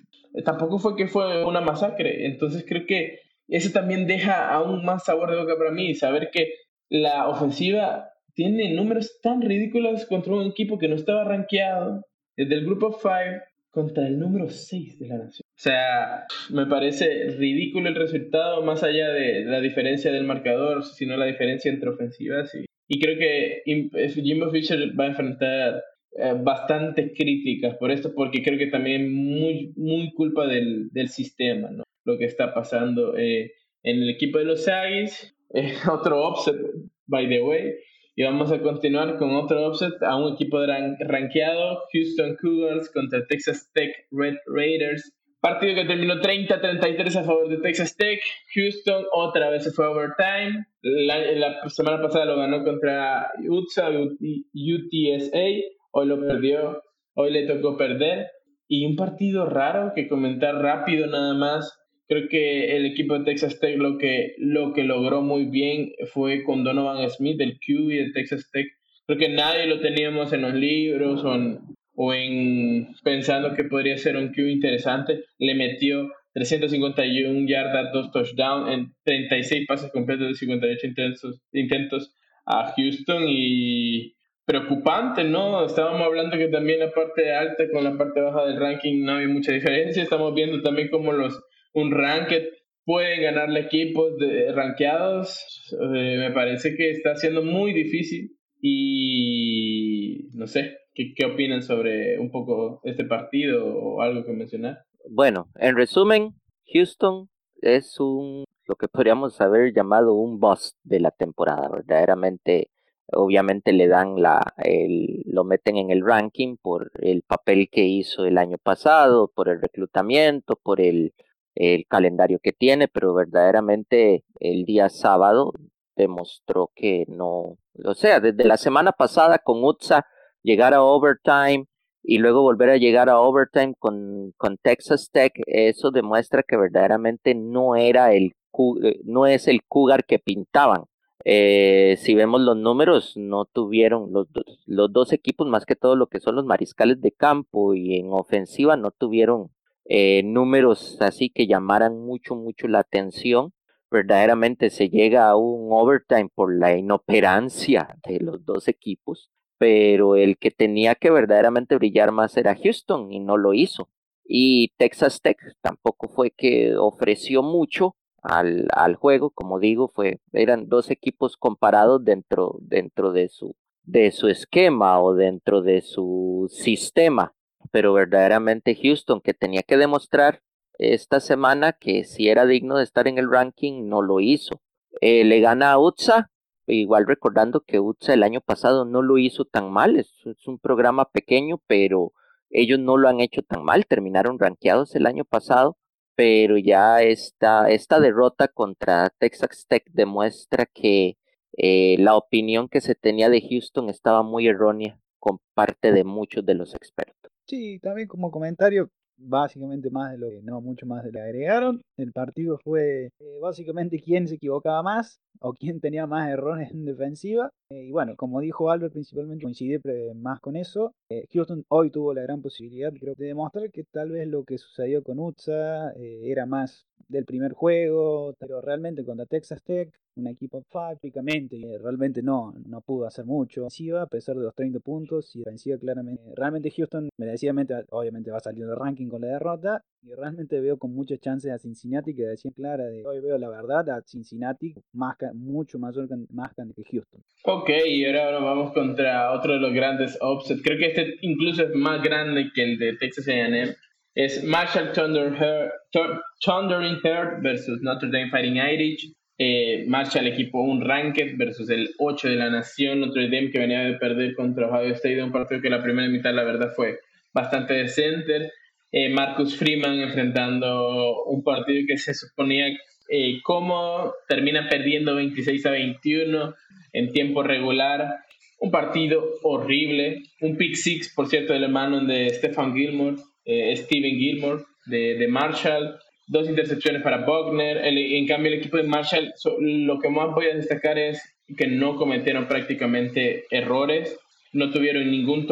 tampoco fue que fue una masacre. Entonces creo que eso también deja aún más sabor de boca para mí, saber que la ofensiva tiene números tan ridículos contra un equipo que no estaba rankeado desde el grupo 5 contra el número 6 de la nación. O sea, me parece ridículo el resultado, más allá de la diferencia del marcador, sino la diferencia entre ofensivas. Y, y creo que Jimbo Fisher va a enfrentar eh, bastantes críticas por esto, porque creo que también muy, muy culpa del, del sistema, ¿no? Lo que está pasando eh, en el equipo de los Aggies, eh, otro offset, by the way, y vamos a continuar con otro offset a un equipo de rankeado, Houston Cougars contra Texas Tech Red Raiders. Partido que terminó 30-33 a favor de Texas Tech. Houston otra vez se fue a overtime. La, la semana pasada lo ganó contra UTSA, UTSA. Hoy lo perdió, hoy le tocó perder. Y un partido raro que comentar rápido nada más. Creo que el equipo de Texas Tech lo que, lo que logró muy bien fue con Donovan Smith, el QB de Texas Tech. Creo que nadie lo teníamos en los libros o en, o en pensando que podría ser un QB interesante. Le metió 351 yardas, dos touchdowns en 36 pases completos de 58 intentos, intentos a Houston y preocupante, ¿no? Estábamos hablando que también la parte alta con la parte baja del ranking no hay mucha diferencia. Estamos viendo también cómo los un ranked pueden ganarle equipos de rankeados. Eh, me parece que está siendo muy difícil y no sé, ¿qué, ¿qué opinan sobre un poco este partido o algo que mencionar? Bueno, en resumen, Houston es un lo que podríamos haber llamado un boss de la temporada, verdaderamente obviamente le dan la, el, lo meten en el ranking por el papel que hizo el año pasado, por el reclutamiento, por el, el calendario que tiene, pero verdaderamente el día sábado demostró que no, o sea, desde la semana pasada con UTSA llegar a overtime y luego volver a llegar a overtime con, con Texas Tech, eso demuestra que verdaderamente no era el eh, no es el Cougar que pintaban. Eh, si vemos los números, no tuvieron los, los dos equipos, más que todo lo que son los mariscales de campo y en ofensiva, no tuvieron eh, números así que llamaran mucho, mucho la atención. Verdaderamente se llega a un overtime por la inoperancia de los dos equipos, pero el que tenía que verdaderamente brillar más era Houston y no lo hizo. Y Texas Tech tampoco fue que ofreció mucho, al, al juego, como digo, fue, eran dos equipos comparados dentro, dentro de, su, de su esquema o dentro de su sistema, pero verdaderamente Houston que tenía que demostrar esta semana que si era digno de estar en el ranking, no lo hizo. Eh, le gana a UTSA, igual recordando que UTSA el año pasado no lo hizo tan mal, es, un programa pequeño, pero ellos no lo han hecho tan mal, terminaron rankeados el año pasado pero ya esta, esta derrota contra Texas Tech demuestra que eh, la opinión que se tenía de Houston estaba muy errónea con parte de muchos de los expertos. Sí, también como comentario, básicamente más de lo que no, mucho más de lo que agregaron. El partido fue eh, básicamente quién se equivocaba más o quién tenía más errores en defensiva. Eh, y bueno, como dijo Albert, principalmente coincide más con eso. Eh, Houston hoy tuvo la gran posibilidad, creo, de demostrar que tal vez lo que sucedió con UTSA era más del primer juego, pero realmente contra Texas Tech, un equipo prácticamente, realmente no, no pudo hacer mucho. a pesar de los 30 puntos y vencía claramente. Realmente Houston merecidamente, obviamente va saliendo de ranking con la derrota y realmente veo con muchas chances a Cincinnati que decían clara de hoy veo la verdad a Cincinnati más mucho mayor más que Houston. Ok, y ahora vamos contra otro de los grandes offsets. Creo que este incluso es más grande que el de Texas A&M es Marshall Thundering Herd versus Notre Dame Fighting Irish. Eh, Marshall equipo un ranked versus el 8 de la nación. Notre Dame que venía de perder contra Ohio State, un partido que la primera mitad la verdad fue bastante decente. Eh, Marcus Freeman enfrentando un partido que se suponía eh, termina perdiendo 26 a 21 en tiempo regular. Un partido horrible, un pick six, por cierto, del hermano de Stefan Gilmore eh, Steven Gilmore de, Marshall, dos intercepciones para Buckner. en cambio, el equipo de Marshall, lo que más voy a destacar es que no cometieron prácticamente errores, no tuvieron ningún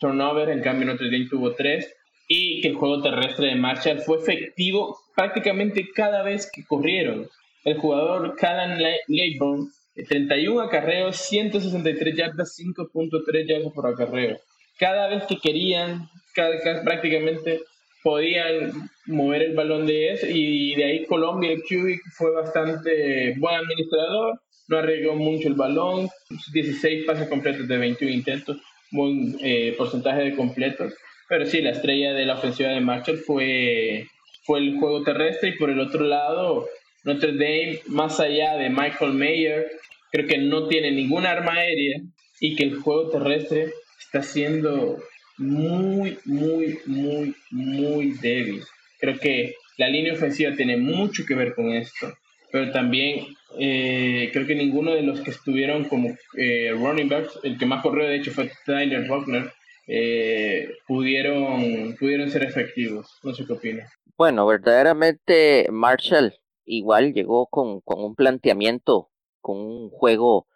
turnover, en cambio Notre Dame tuvo tres, y que el juego terrestre de Marshall fue efectivo prácticamente cada vez que corrieron. El jugador Callan Layburn, 31 acarreos, 163 yardas, 5.3 yardas por acarreo. Cada vez que querían, prácticamente podían mover el balón de eso y de ahí Colombia, el Cubic fue bastante buen administrador, no arriesgó mucho el balón, 16 pases completos de 21 intentos, buen eh, porcentaje de completos, pero sí, la estrella de la ofensiva de Marshall fue, fue el juego terrestre y por el otro lado Notre Dame, más allá de Michael Mayer, creo que no tiene ningún arma aérea y que el juego terrestre está siendo muy, muy, muy, muy débil. Creo que la línea ofensiva tiene mucho que ver con esto, pero también eh, creo que ninguno de los que estuvieron como eh, running backs, el que más corrió de hecho fue Tyler Buckner, eh, pudieron, pudieron ser efectivos. No sé qué opina. Bueno, verdaderamente Marshall igual llegó con, con un planteamiento, con un juego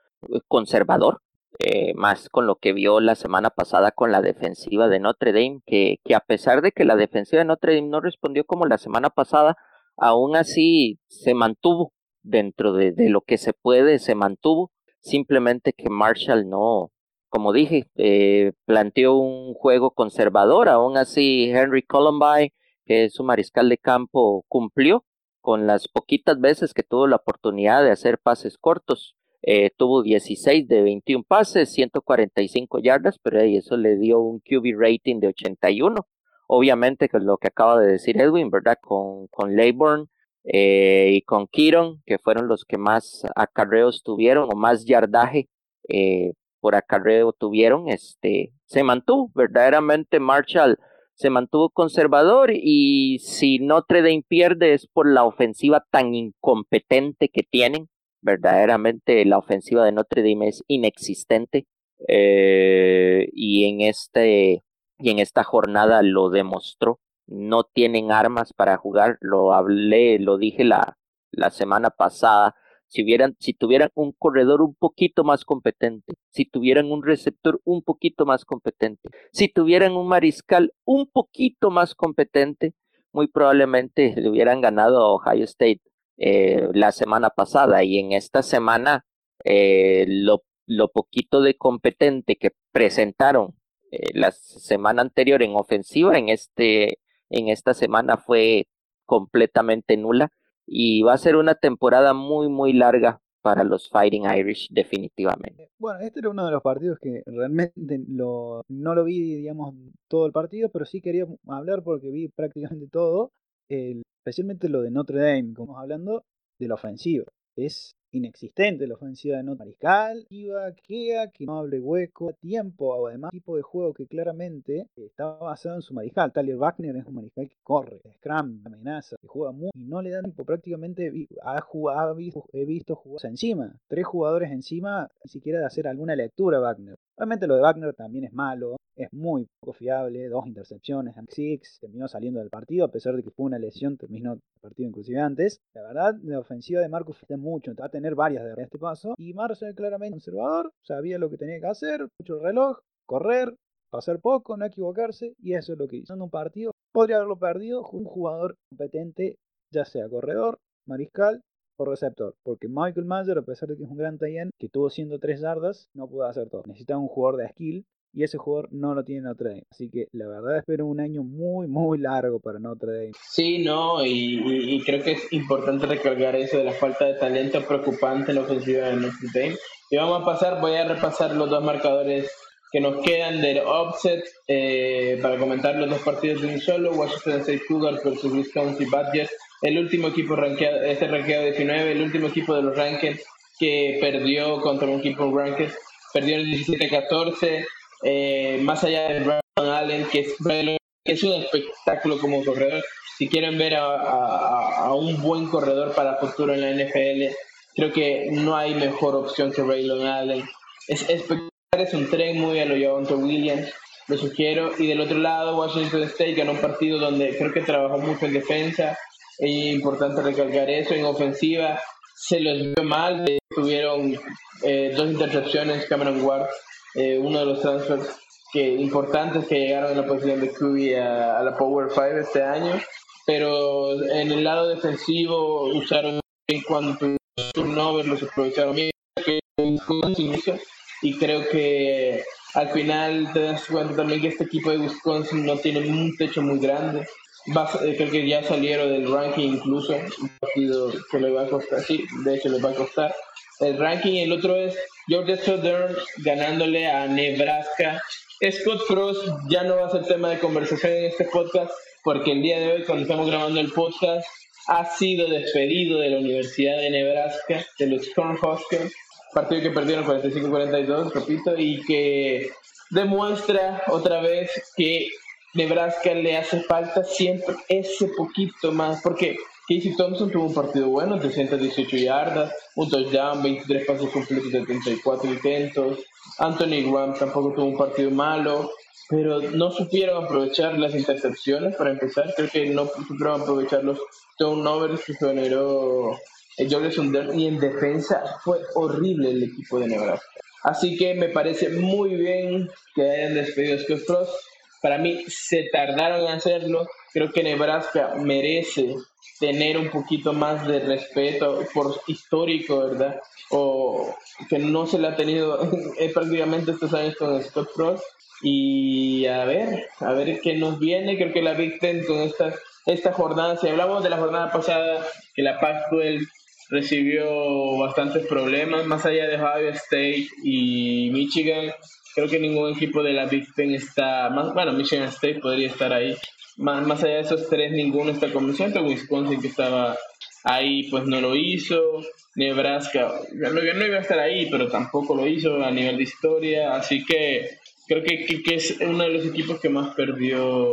conservador, eh, más con lo que vio la semana pasada con la defensiva de Notre Dame, que, que a pesar de que la defensiva de Notre Dame no respondió como la semana pasada, aún así se mantuvo dentro de, lo que se puede, se mantuvo, simplemente que Marshall no, como dije, eh, planteó un juego conservador, aún así Henry Columbine, que es su mariscal de campo, cumplió con las poquitas veces que tuvo la oportunidad de hacer pases cortos. Eh, tuvo 16 de 21 pases, 145 yardas, pero eso le dio un QB rating de 81. Obviamente, con lo que acaba de decir Edwin, ¿verdad? Con, con eh, y con Kiron, que fueron los que más acarreos tuvieron o más yardaje eh, por acarreo tuvieron, este, se mantuvo verdaderamente Marshall se mantuvo conservador y si Notre Dame pierde es por la ofensiva tan incompetente que tienen verdaderamente la ofensiva de Notre Dame es inexistente eh, y en este y en esta jornada lo demostró. No tienen armas para jugar, lo hablé, lo dije la, la semana pasada. Si, hubieran, si tuvieran un corredor un poquito más competente, si tuvieran un receptor un poquito más competente, si tuvieran un mariscal un poquito más competente, muy probablemente le hubieran ganado a Ohio State eh, la semana pasada y en esta semana eh, lo, lo, poquito de competente que presentaron eh, la semana anterior en ofensiva en este en esta semana fue completamente nula y va a ser una temporada muy muy larga para los Fighting Irish definitivamente. Bueno, este era uno de los partidos que realmente lo, no lo vi, digamos, todo el partido, pero sí quería hablar porque vi prácticamente todo. El, especialmente lo de Notre Dame, como estamos hablando de la ofensiva. Es inexistente la ofensiva de Notre Mariscal, Iba, Kea, que no hable hueco, tiempo, además tipo de juego que claramente está basado en su mariscal. Tyler Wagner es un mariscal que corre, scrum, amenaza, que juega muy y no le dan tiempo. Prácticamente ha, jugado, he visto jugadores encima, tres jugadores encima, ni siquiera de hacer alguna lectura Wagner. Obviamente lo de Wagner también es malo, es muy poco fiable, dos intercepciones, six, terminó saliendo del partido, a pesar de que fue una lesión, terminó el partido inclusive antes. La verdad, la ofensiva de Marcus fue mucho, va a tener varias de este paso. Y Marcel claramente conservador, sabía lo que tenía que hacer, mucho reloj, correr, pasar poco, no equivocarse, y eso es lo que hizo. En un partido podría haberlo perdido, un jugador competente ya sea corredor, mariscal o receptor, porque Michael Mayer, a pesar de que es un gran talent, que tuvo 103 yardas, no pudo hacer todo. Necesita un jugador de skill y ese jugador no lo tiene Notre Dame. Así que la verdad espero un año muy, muy largo para Notre Dame. Sí, no, y, creo que es importante recargar eso de la falta de talento preocupante en la ofensiva de Notre Dame. Y vamos a pasar, voy a repasar los dos marcadores que nos quedan del offset eh, para comentar los dos partidos de un solo, Washington State Cougars versus Wisconsin Badgers, el último equipo rankeado, este rankeado 19, el último equipo de los rankings que perdió contra un equipo rankings, perdió el 17-14, eh, más allá de Brian Allen, que es, un espectáculo como corredor, si quieren ver a, un buen corredor para futuro en la NFL, creo que no hay mejor opción que Braylon Allen. Es espectacular es un tren muy a lo Javonte Williams, lo sugiero. Y del otro lado, Washington State ganó un partido donde creo que trabajó mucho en defensa. Es importante recalcar eso. En ofensiva se los vio mal. Tuvieron eh, dos intercepciones, Cameron Ward, eh, uno de los transfers que, importantes que llegaron en la posición de QB a, la Power 5 este año. Pero en el lado defensivo usaron bien cuando tuvieron turnover, los aprovecharon bien. Que y creo que al final te das cuenta también que este equipo de Wisconsin no tiene un techo muy grande. Eh, creo que ya salieron del ranking incluso, un partido que le va a costar, sí, de hecho le va a costar. El ranking, el otro es Georgia Southern ganándole a Nebraska. Scott Frost ya no va a ser tema de conversación en este podcast porque el día de hoy, cuando estamos grabando el podcast, ha sido despedido de la Universidad de Nebraska, de los Cornhuskers partido que perdieron 45-42, repito, y que demuestra otra vez que Nebraska le hace falta siempre ese poquito más, porque Casey Thompson tuvo un partido bueno, 318 yardas, un touchdown, 23 pasos completos de 34 intentos. Anthony Graham tampoco tuvo un partido malo, pero no supieron aprovechar las intercepciones para empezar. Creo que no supieron aprovechar los turnovers que generó y en defensa fue horrible el equipo de Nebraska. Así que me parece muy bien que hayan despedido a Scott Frost. Para mí se tardaron en hacerlo. Creo que Nebraska merece tener un poquito más de respeto por histórico, ¿verdad? O que no se le ha tenido prácticamente estos años con Scott Frost. Y a ver, a ver qué nos viene. Creo que la Big Ten con esta, esta jornada, si hablamos de la jornada pasada, que la Pac-12 recibió bastantes problemas, más allá de Ohio State y Michigan. Creo que ningún equipo de la Big Ten está, bueno, Michigan State podría estar ahí. Más, más allá de esos tres, ninguno está convenciente. Wisconsin que estaba ahí, pues no lo hizo. Nebraska, no, iba a estar ahí, pero tampoco lo hizo a nivel de historia. Así que creo que, que, es uno de los equipos que más perdió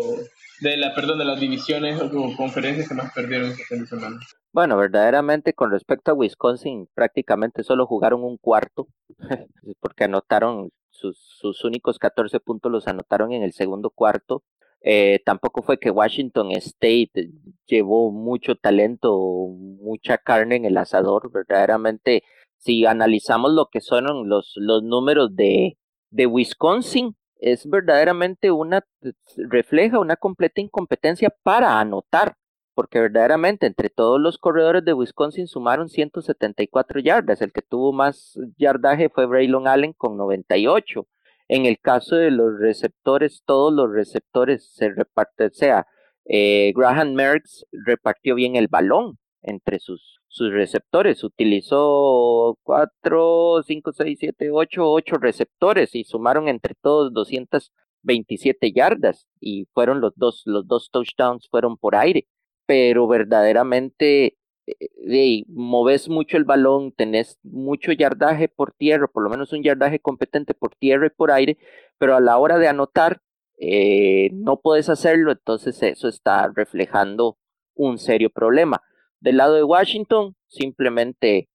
de la perdón de las divisiones o conferencias que más perdieron este fin de semana. Bueno, verdaderamente con respecto a Wisconsin, prácticamente solo jugaron un cuarto, porque anotaron sus, sus únicos 14 puntos, los anotaron en el segundo cuarto. Eh, tampoco fue que Washington State llevó mucho talento, mucha carne en el asador. Verdaderamente, si analizamos lo que son los, los números de, de Wisconsin, es verdaderamente una, refleja una completa incompetencia para anotar porque verdaderamente entre todos los corredores de Wisconsin sumaron 174 yardas. El que tuvo más yardaje fue Braylon Allen con 98. En el caso de los receptores, todos los receptores se reparten, o sea, eh, Graham Merckx repartió bien el balón entre sus, sus receptores. Utilizó 4, 5, 6, 7, 8, 8 receptores y sumaron entre todos 227 yardas y fueron los dos, los dos touchdowns fueron por aire pero verdaderamente eh, moves mucho el balón, tenés mucho yardaje por tierra, por lo menos un yardaje competente por tierra y por aire, pero a la hora de anotar eh, no puedes hacerlo, entonces eso está reflejando un serio problema. Del lado de Washington, simplemente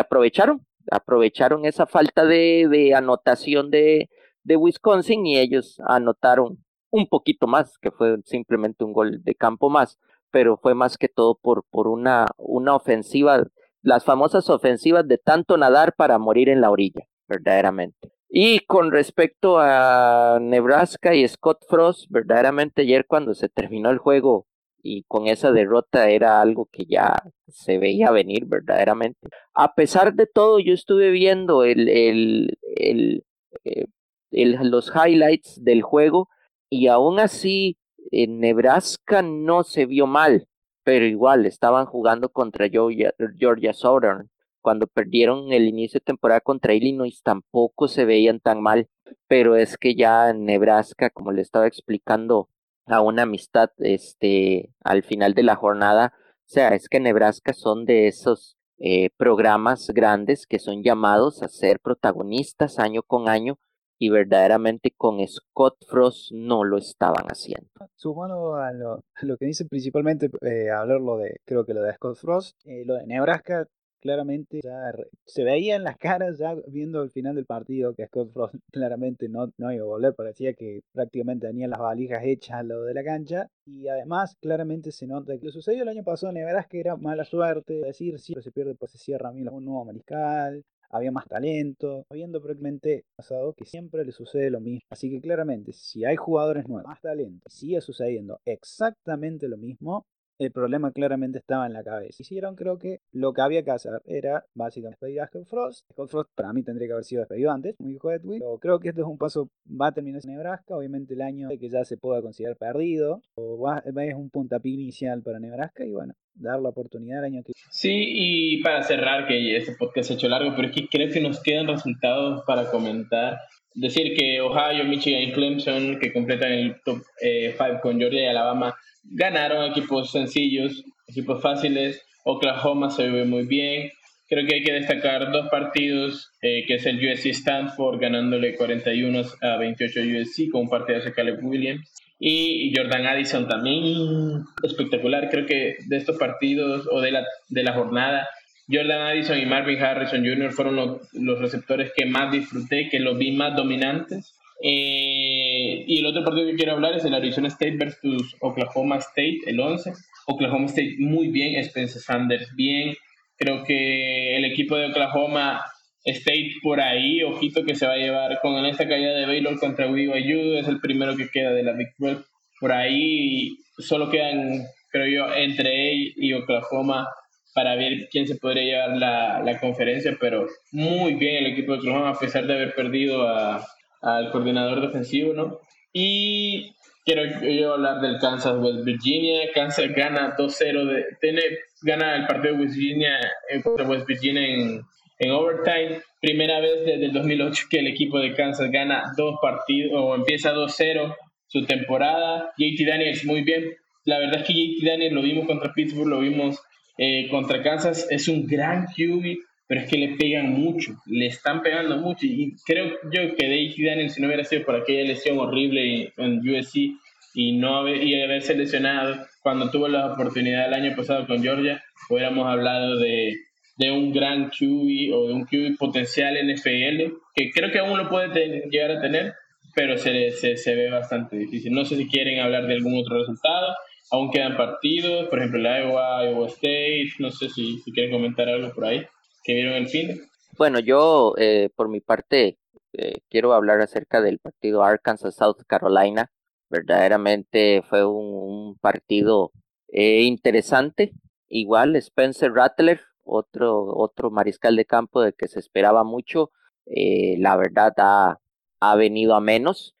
aprovecharon, aprovecharon esa falta de, de anotación de, de Wisconsin y ellos anotaron un poquito más, que fue simplemente un gol de campo más pero fue más que todo por, por una, una ofensiva, las famosas ofensivas de tanto nadar para morir en la orilla, verdaderamente. Y con respecto a Nebraska y Scott Frost, verdaderamente ayer cuando se terminó el juego, y con esa derrota era algo que ya se veía venir verdaderamente. A pesar de todo, yo estuve viendo el, el, el, eh, los highlights del juego y aún así en Nebraska no se vio mal, pero igual estaban jugando contra Georgia, Southern. Cuando perdieron el inicio de temporada contra Illinois tampoco se veían tan mal, pero es que ya en Nebraska, como le estaba explicando a una amistad este, al final de la jornada. O sea, es que Nebraska son de esos eh, programas grandes que son llamados a ser protagonistas año con año y verdaderamente con Scott Frost no lo estaban haciendo. Sumando a lo, lo que dice principalmente, eh, hablar lo de, creo que lo de Scott Frost, eh, lo de Nebraska claramente ya se veía en las caras ya viendo el final del partido que Scott Frost claramente no, no iba a volver, parecía que prácticamente tenía las valijas hechas a lo de la cancha y además claramente se nota que lo sucedió el año pasado en que era mala suerte, decir sí, se pierde pues se cierra a mí un nuevo mariscal, había más talento, habiendo prácticamente pasado que siempre le sucede lo mismo. Así que claramente, si hay jugadores nuevos, más talento, sigue sucediendo exactamente lo mismo, el problema claramente estaba en la cabeza. Hicieron, creo que lo que había que hacer era básicamente despedir a Scott Frost. Scott Frost para mí tendría que haber sido despedido antes, muy hijo Pero creo que esto es un paso, va a terminar en Nebraska. Obviamente el año de que ya se pueda considerar perdido, o es un puntapié inicial para Nebraska y bueno, dar la oportunidad el año que Sí, y para cerrar, que este podcast se ha hecho largo, pero es que creo que nos quedan resultados para comentar. Decir que Ohio, Michigan y Clemson, que completan el top 5 eh, con Georgia y Alabama, ganaron equipos sencillos, equipos fáciles. Oklahoma se ve muy bien. Creo que hay que destacar dos partidos, eh, que es el USC Stanford ganándole 41 a 28 a USC con un partido de Caleb Williams. Y Jordan Addison también espectacular. Creo que de estos partidos o de la, de la jornada, Jordan Addison y Marvin Harrison Jr. fueron los, los receptores que más disfruté, que los vi más dominantes. Eh, y el otro partido que quiero hablar es el Arizona State versus Oklahoma State, el 11. Oklahoma State muy bien, Spencer Sanders bien. Creo que el equipo de Oklahoma State por ahí, ojito que se va a llevar con esta caída de Baylor contra BYU, es el primero que queda de la Big 12. Por ahí solo quedan, creo yo, entre él y Oklahoma para ver quién se podría llevar la, la conferencia, pero muy bien el equipo de Oklahoma a pesar de haber perdido a, al coordinador defensivo, ¿no? Y quiero yo hablar del Kansas West Virginia. Kansas gana 2-0, de, tiene, gana el partido de Virginia eh, contra West Virginia en, en overtime. Primera vez desde el 2008 que el equipo de Kansas gana dos partidos o empieza 2-0 su temporada. JT Daniels muy bien. La verdad es que JT Daniels lo vimos contra Pittsburgh, lo vimos eh, contra Kansas. Es un gran QB pero es que le pegan mucho, le están pegando mucho. Y creo yo que Daisy Daniel, si no hubiera sido por aquella lesión horrible en USC y no haber, y haberse lesionado cuando tuvo la oportunidad el año pasado con Georgia, hubiéramos hablado de, de un gran QB o de un QB potencial NFL, que creo que aún lo puede llegar a tener, pero se, se, se, ve bastante difícil. No sé si quieren hablar de algún otro resultado, aún quedan partidos, por ejemplo, el Iowa, Iowa State, no sé si, quieren comentar algo por ahí que vieron el fin. Bueno, yo eh, por mi parte eh, quiero hablar acerca del partido Arkansas-South Carolina. Verdaderamente fue un, partido eh, interesante. Igual Spencer Rattler, otro, otro mariscal de campo de que se esperaba mucho. la verdad ha, ha, venido a menos.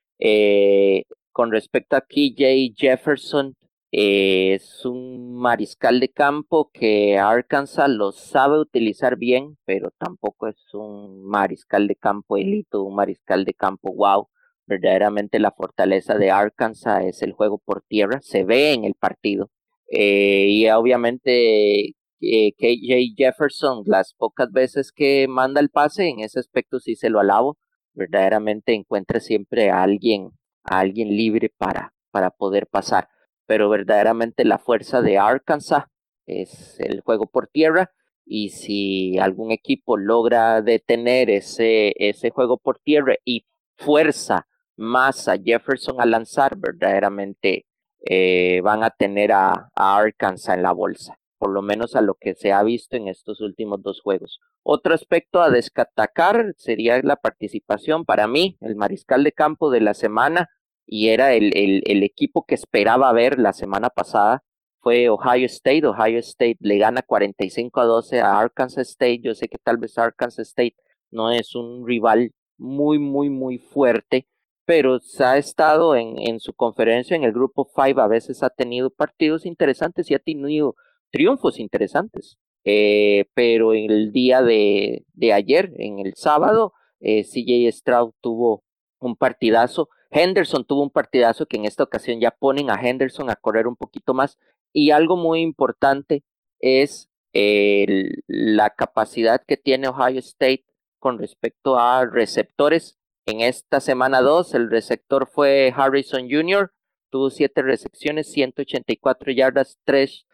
con respecto a KJ Jefferson, es un mariscal de campo que Arkansas lo sabe utilizar bien, pero tampoco es un mariscal de campo elito, un mariscal de campo wow. Verdaderamente la fortaleza de Arkansas es el juego por tierra, se ve en el partido. Eh, y obviamente eh, KJ Jefferson, las pocas veces que manda el pase, en ese aspecto sí se lo alabo. Verdaderamente encuentra siempre a alguien, a alguien libre para, para poder pasar pero verdaderamente la fuerza de Arkansas es el juego por tierra y si algún equipo logra detener ese, ese juego por tierra y fuerza más a Jefferson a lanzar, verdaderamente eh, van a tener a, a, Arkansas en la bolsa, por lo menos a lo que se ha visto en estos últimos dos juegos. Otro aspecto a descatacar sería la participación para mí, el mariscal de campo de la semana, y era el, el, equipo que esperaba ver la semana pasada, fue Ohio State. Ohio State le gana 45 a 12 a Arkansas State. Yo sé que tal vez Arkansas State no es un rival muy, muy, muy fuerte, pero ha estado en, en su conferencia en el grupo 5, a veces ha tenido partidos interesantes y ha tenido triunfos interesantes. Eh, pero en el día de, de, ayer, en el sábado, eh, CJ Stroud tuvo un partidazo. Henderson tuvo un partidazo que en esta ocasión ya ponen a Henderson a correr un poquito más. Y algo muy importante es la capacidad que tiene Ohio State con respecto a receptores. En esta semana 2, el receptor fue Harrison Jr., tuvo siete recepciones, 184 yardas, 3,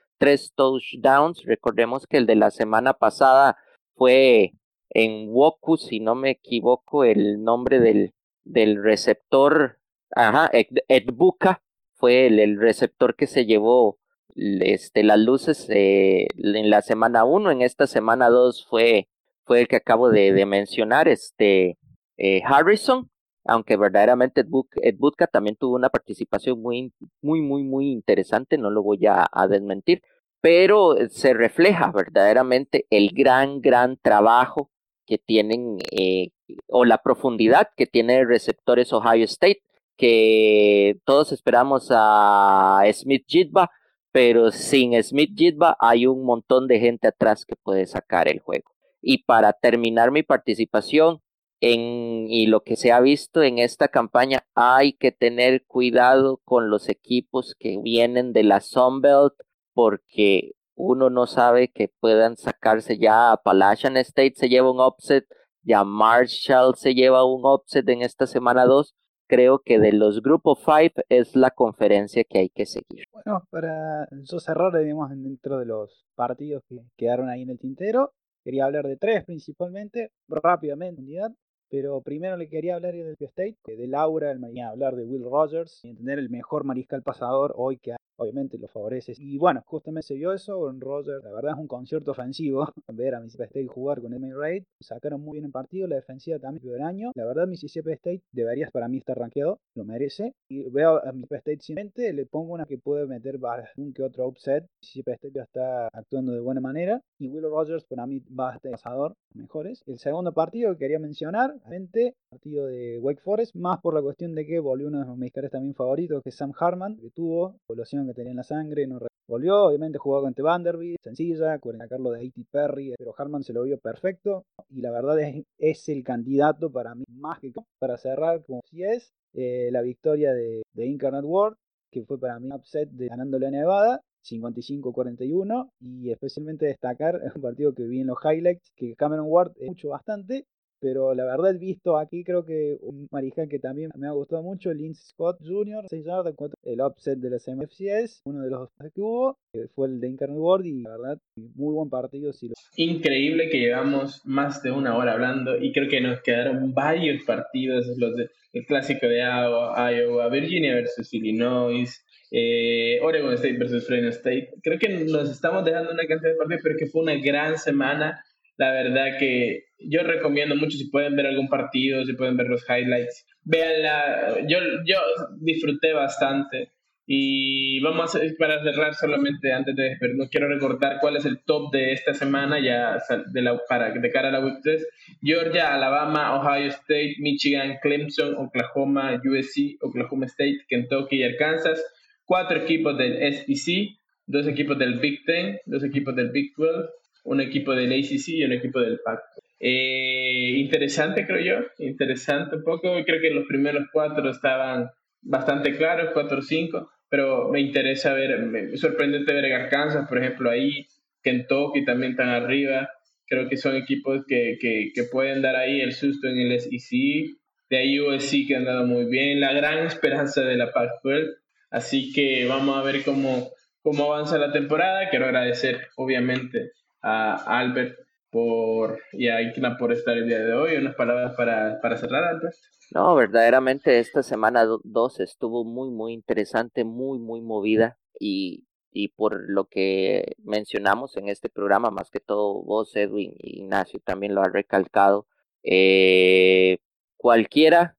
touchdowns. Recordemos que el de la semana pasada fue en Woku, si no me equivoco, el nombre del, del receptor, ajá, Ed, Buka, fue el, receptor que se llevó este, las luces eh, en la semana 1, en esta semana 2 fue, fue el que acabo de, mencionar, este eh, Harrison, aunque verdaderamente Ed, Buka también tuvo una participación muy, muy, muy, muy interesante, no lo voy a, a desmentir, pero se refleja verdaderamente el gran, gran trabajo que tienen eh, o la profundidad que tiene receptores Ohio State, que todos esperamos a Smith Jitba, pero sin Smith Jitba hay un montón de gente atrás que puede sacar el juego. Y para terminar mi participación en, y lo que se ha visto en esta campaña, hay que tener cuidado con los equipos que vienen de la Sunbelt porque uno no sabe que puedan sacarse ya a Appalachian State se lleva un upset, ya Marshall se lleva un upset en esta semana 2. Creo que de los grupos 5 es la conferencia que hay que seguir. Bueno, para cerrar, digamos, dentro de los partidos que quedaron ahí en el tintero, quería hablar de tres principalmente, rápidamente, unidad. Pero primero le quería hablar del State, de Laura, el mañana hablar de Will Rogers y entender el mejor mariscal pasador hoy que obviamente lo favorece. Y bueno, justamente se vio eso en Roger. La verdad es un concierto ofensivo ver a Mississippi State jugar con Emily Raid. Sacaron muy bien el partido, la defensiva también del año. La verdad, Mississippi State debería para mí estar rankeado, lo merece. Y veo a Mississippi State simplemente, le pongo una que puede meter un que otro upset. Mississippi State ya está actuando de buena manera. Y Will Rogers para mí va a estar pasador mejores. El segundo partido que quería mencionar, gente, partido de Wake Forest, más por la cuestión de que volvió uno de mis mexicanos también favoritos, que es Sam Harman, que tuvo evolución que tenía en la sangre, no volvió, obviamente jugó contra Vanderbilt, sencilla, con sacarlo de A.T. Perry, pero Harman se lo vio perfecto y la verdad es, es el candidato para mí más que para cerrar como si es eh, la victoria de, de Incarnate World, que fue para mí un upset de ganándole a Nevada, 55-41 y especialmente destacar un partido que vi en los highlights que Cameron Ward mucho bastante pero la verdad, visto aquí, creo que un mariscal que también me ha gustado mucho, Lindsey Scott Jr., 6 yardas, el upset de los MFCS, uno de los que hubo, fue el de Incarnate World, y la verdad, muy buen partido. Increíble que llevamos más de una hora hablando, y creo que nos quedaron varios partidos, los de, el clásico de Iowa, Virginia versus Illinois, eh, Oregon State versus Fresno State. Creo que nos estamos dejando una cantidad de partidos, pero que fue una gran semana la verdad que yo recomiendo mucho si pueden ver algún partido, si pueden ver los highlights. Véanla, yo, yo disfruté bastante. Y vamos a, para cerrar solamente antes de no quiero recordar cuál es el top de esta semana ya de, la, para, de cara a la Week 3. Georgia, Alabama, Ohio State, Michigan, Clemson, Oklahoma, USC, Oklahoma State, Kentucky y Arkansas. Cuatro equipos del SEC, dos equipos del Big Ten, dos equipos del Big 12 un equipo del ACC y un equipo del PAC. Eh, interesante, creo yo, interesante un poco. Creo que los primeros cuatro estaban bastante claros, cuatro o cinco, pero me interesa ver, me, sorprendente ver Arkansas, por ejemplo, ahí, Kentucky también están arriba. Creo que son equipos que, que, que pueden dar ahí el susto en el SEC. De ahí USC que han dado muy bien, la gran esperanza de la Pac-12. Así que vamos a ver cómo, cómo avanza la temporada. Quiero agradecer, obviamente, a Albert por, y a Ikna por estar el día de hoy. Unas palabras para, para cerrar, Albert. No, verdaderamente esta semana 2 estuvo muy, muy interesante, muy, muy movida y, y por lo que mencionamos en este programa, más que todo vos, Edwin Ignacio también lo ha recalcado, eh, cualquiera,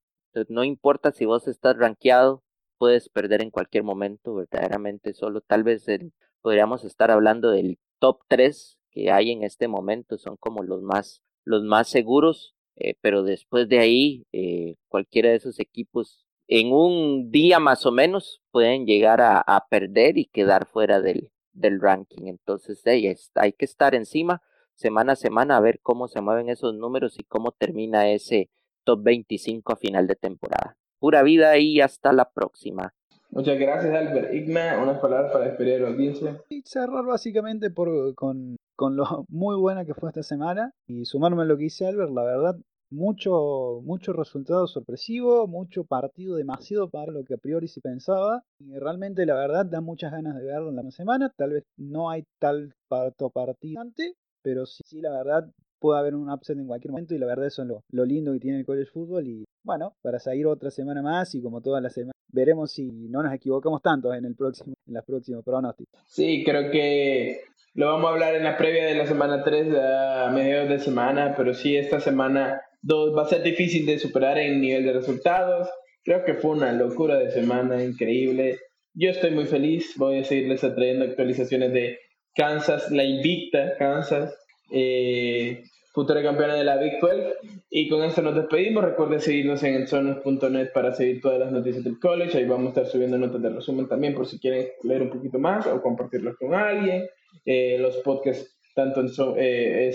no importa si vos estás rankeado, puedes perder en cualquier momento, verdaderamente solo tal vez podríamos estar hablando del top 3 que hay en este momento, son como los más, los más seguros, eh, pero después de ahí, eh, cualquiera de esos equipos en un día más o menos pueden llegar a, perder y quedar fuera del, del ranking. Entonces hay que estar encima semana a semana a ver cómo se mueven esos números y cómo termina ese top 25 a final de temporada. Pura vida y hasta la próxima. Muchas gracias, Albert. Igna, unas palabras para despedir a la audiencia. Y cerrar básicamente por, con, con lo muy buena que fue esta semana y sumarme a lo que dice Albert, la verdad, mucho, mucho resultado sorpresivo, mucho partido demasiado para lo que a priori se pensaba. Y realmente la verdad da muchas ganas de verlo en la semana. Tal vez no hay tal parto partido pero sí, sí, la verdad puede haber un upset en cualquier momento y la verdad eso es lo, lo lindo que tiene el college football y bueno, para seguir otra semana más y como todas las semanas veremos si no nos equivocamos tanto en el próximo en las próximas pronósticos. Sí, creo que lo vamos a hablar en la previa de la semana 3 a mediados de semana, pero sí esta semana 2 va a ser difícil de superar en nivel de resultados. Creo que fue una locura de semana increíble. Yo estoy muy feliz, voy a seguirles trayendo actualizaciones de Kansas, la invicta Kansas, eh, futura campeona de la Big 12. Y con esto nos despedimos. Recuerden seguirnos en ensonos.net para seguir todas las noticias del college. Ahí vamos a estar subiendo notas de resumen también por si quieren leer un poquito más o compartirlos con alguien. Eh, los podcasts tanto en so, eh,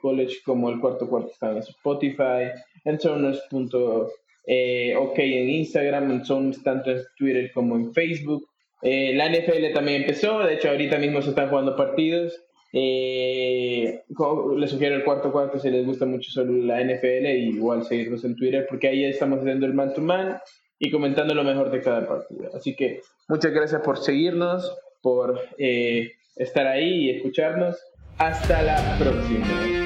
College como el cuarto cuarto están en Spotify, en Sonus.ok en Instagram, en Sonus tanto en Twitter como en Facebook. Eh, la NFL también empezó, de hecho ahorita mismo se están jugando partidos. Eh, les sugiero el cuarto cuarto si les gusta mucho solo la NFL y igual seguirnos en Twitter porque ahí estamos haciendo el man to man y comentando lo mejor de cada partido. Así que muchas gracias por seguirnos, por eh, estar ahí y escucharnos. Hasta la próxima.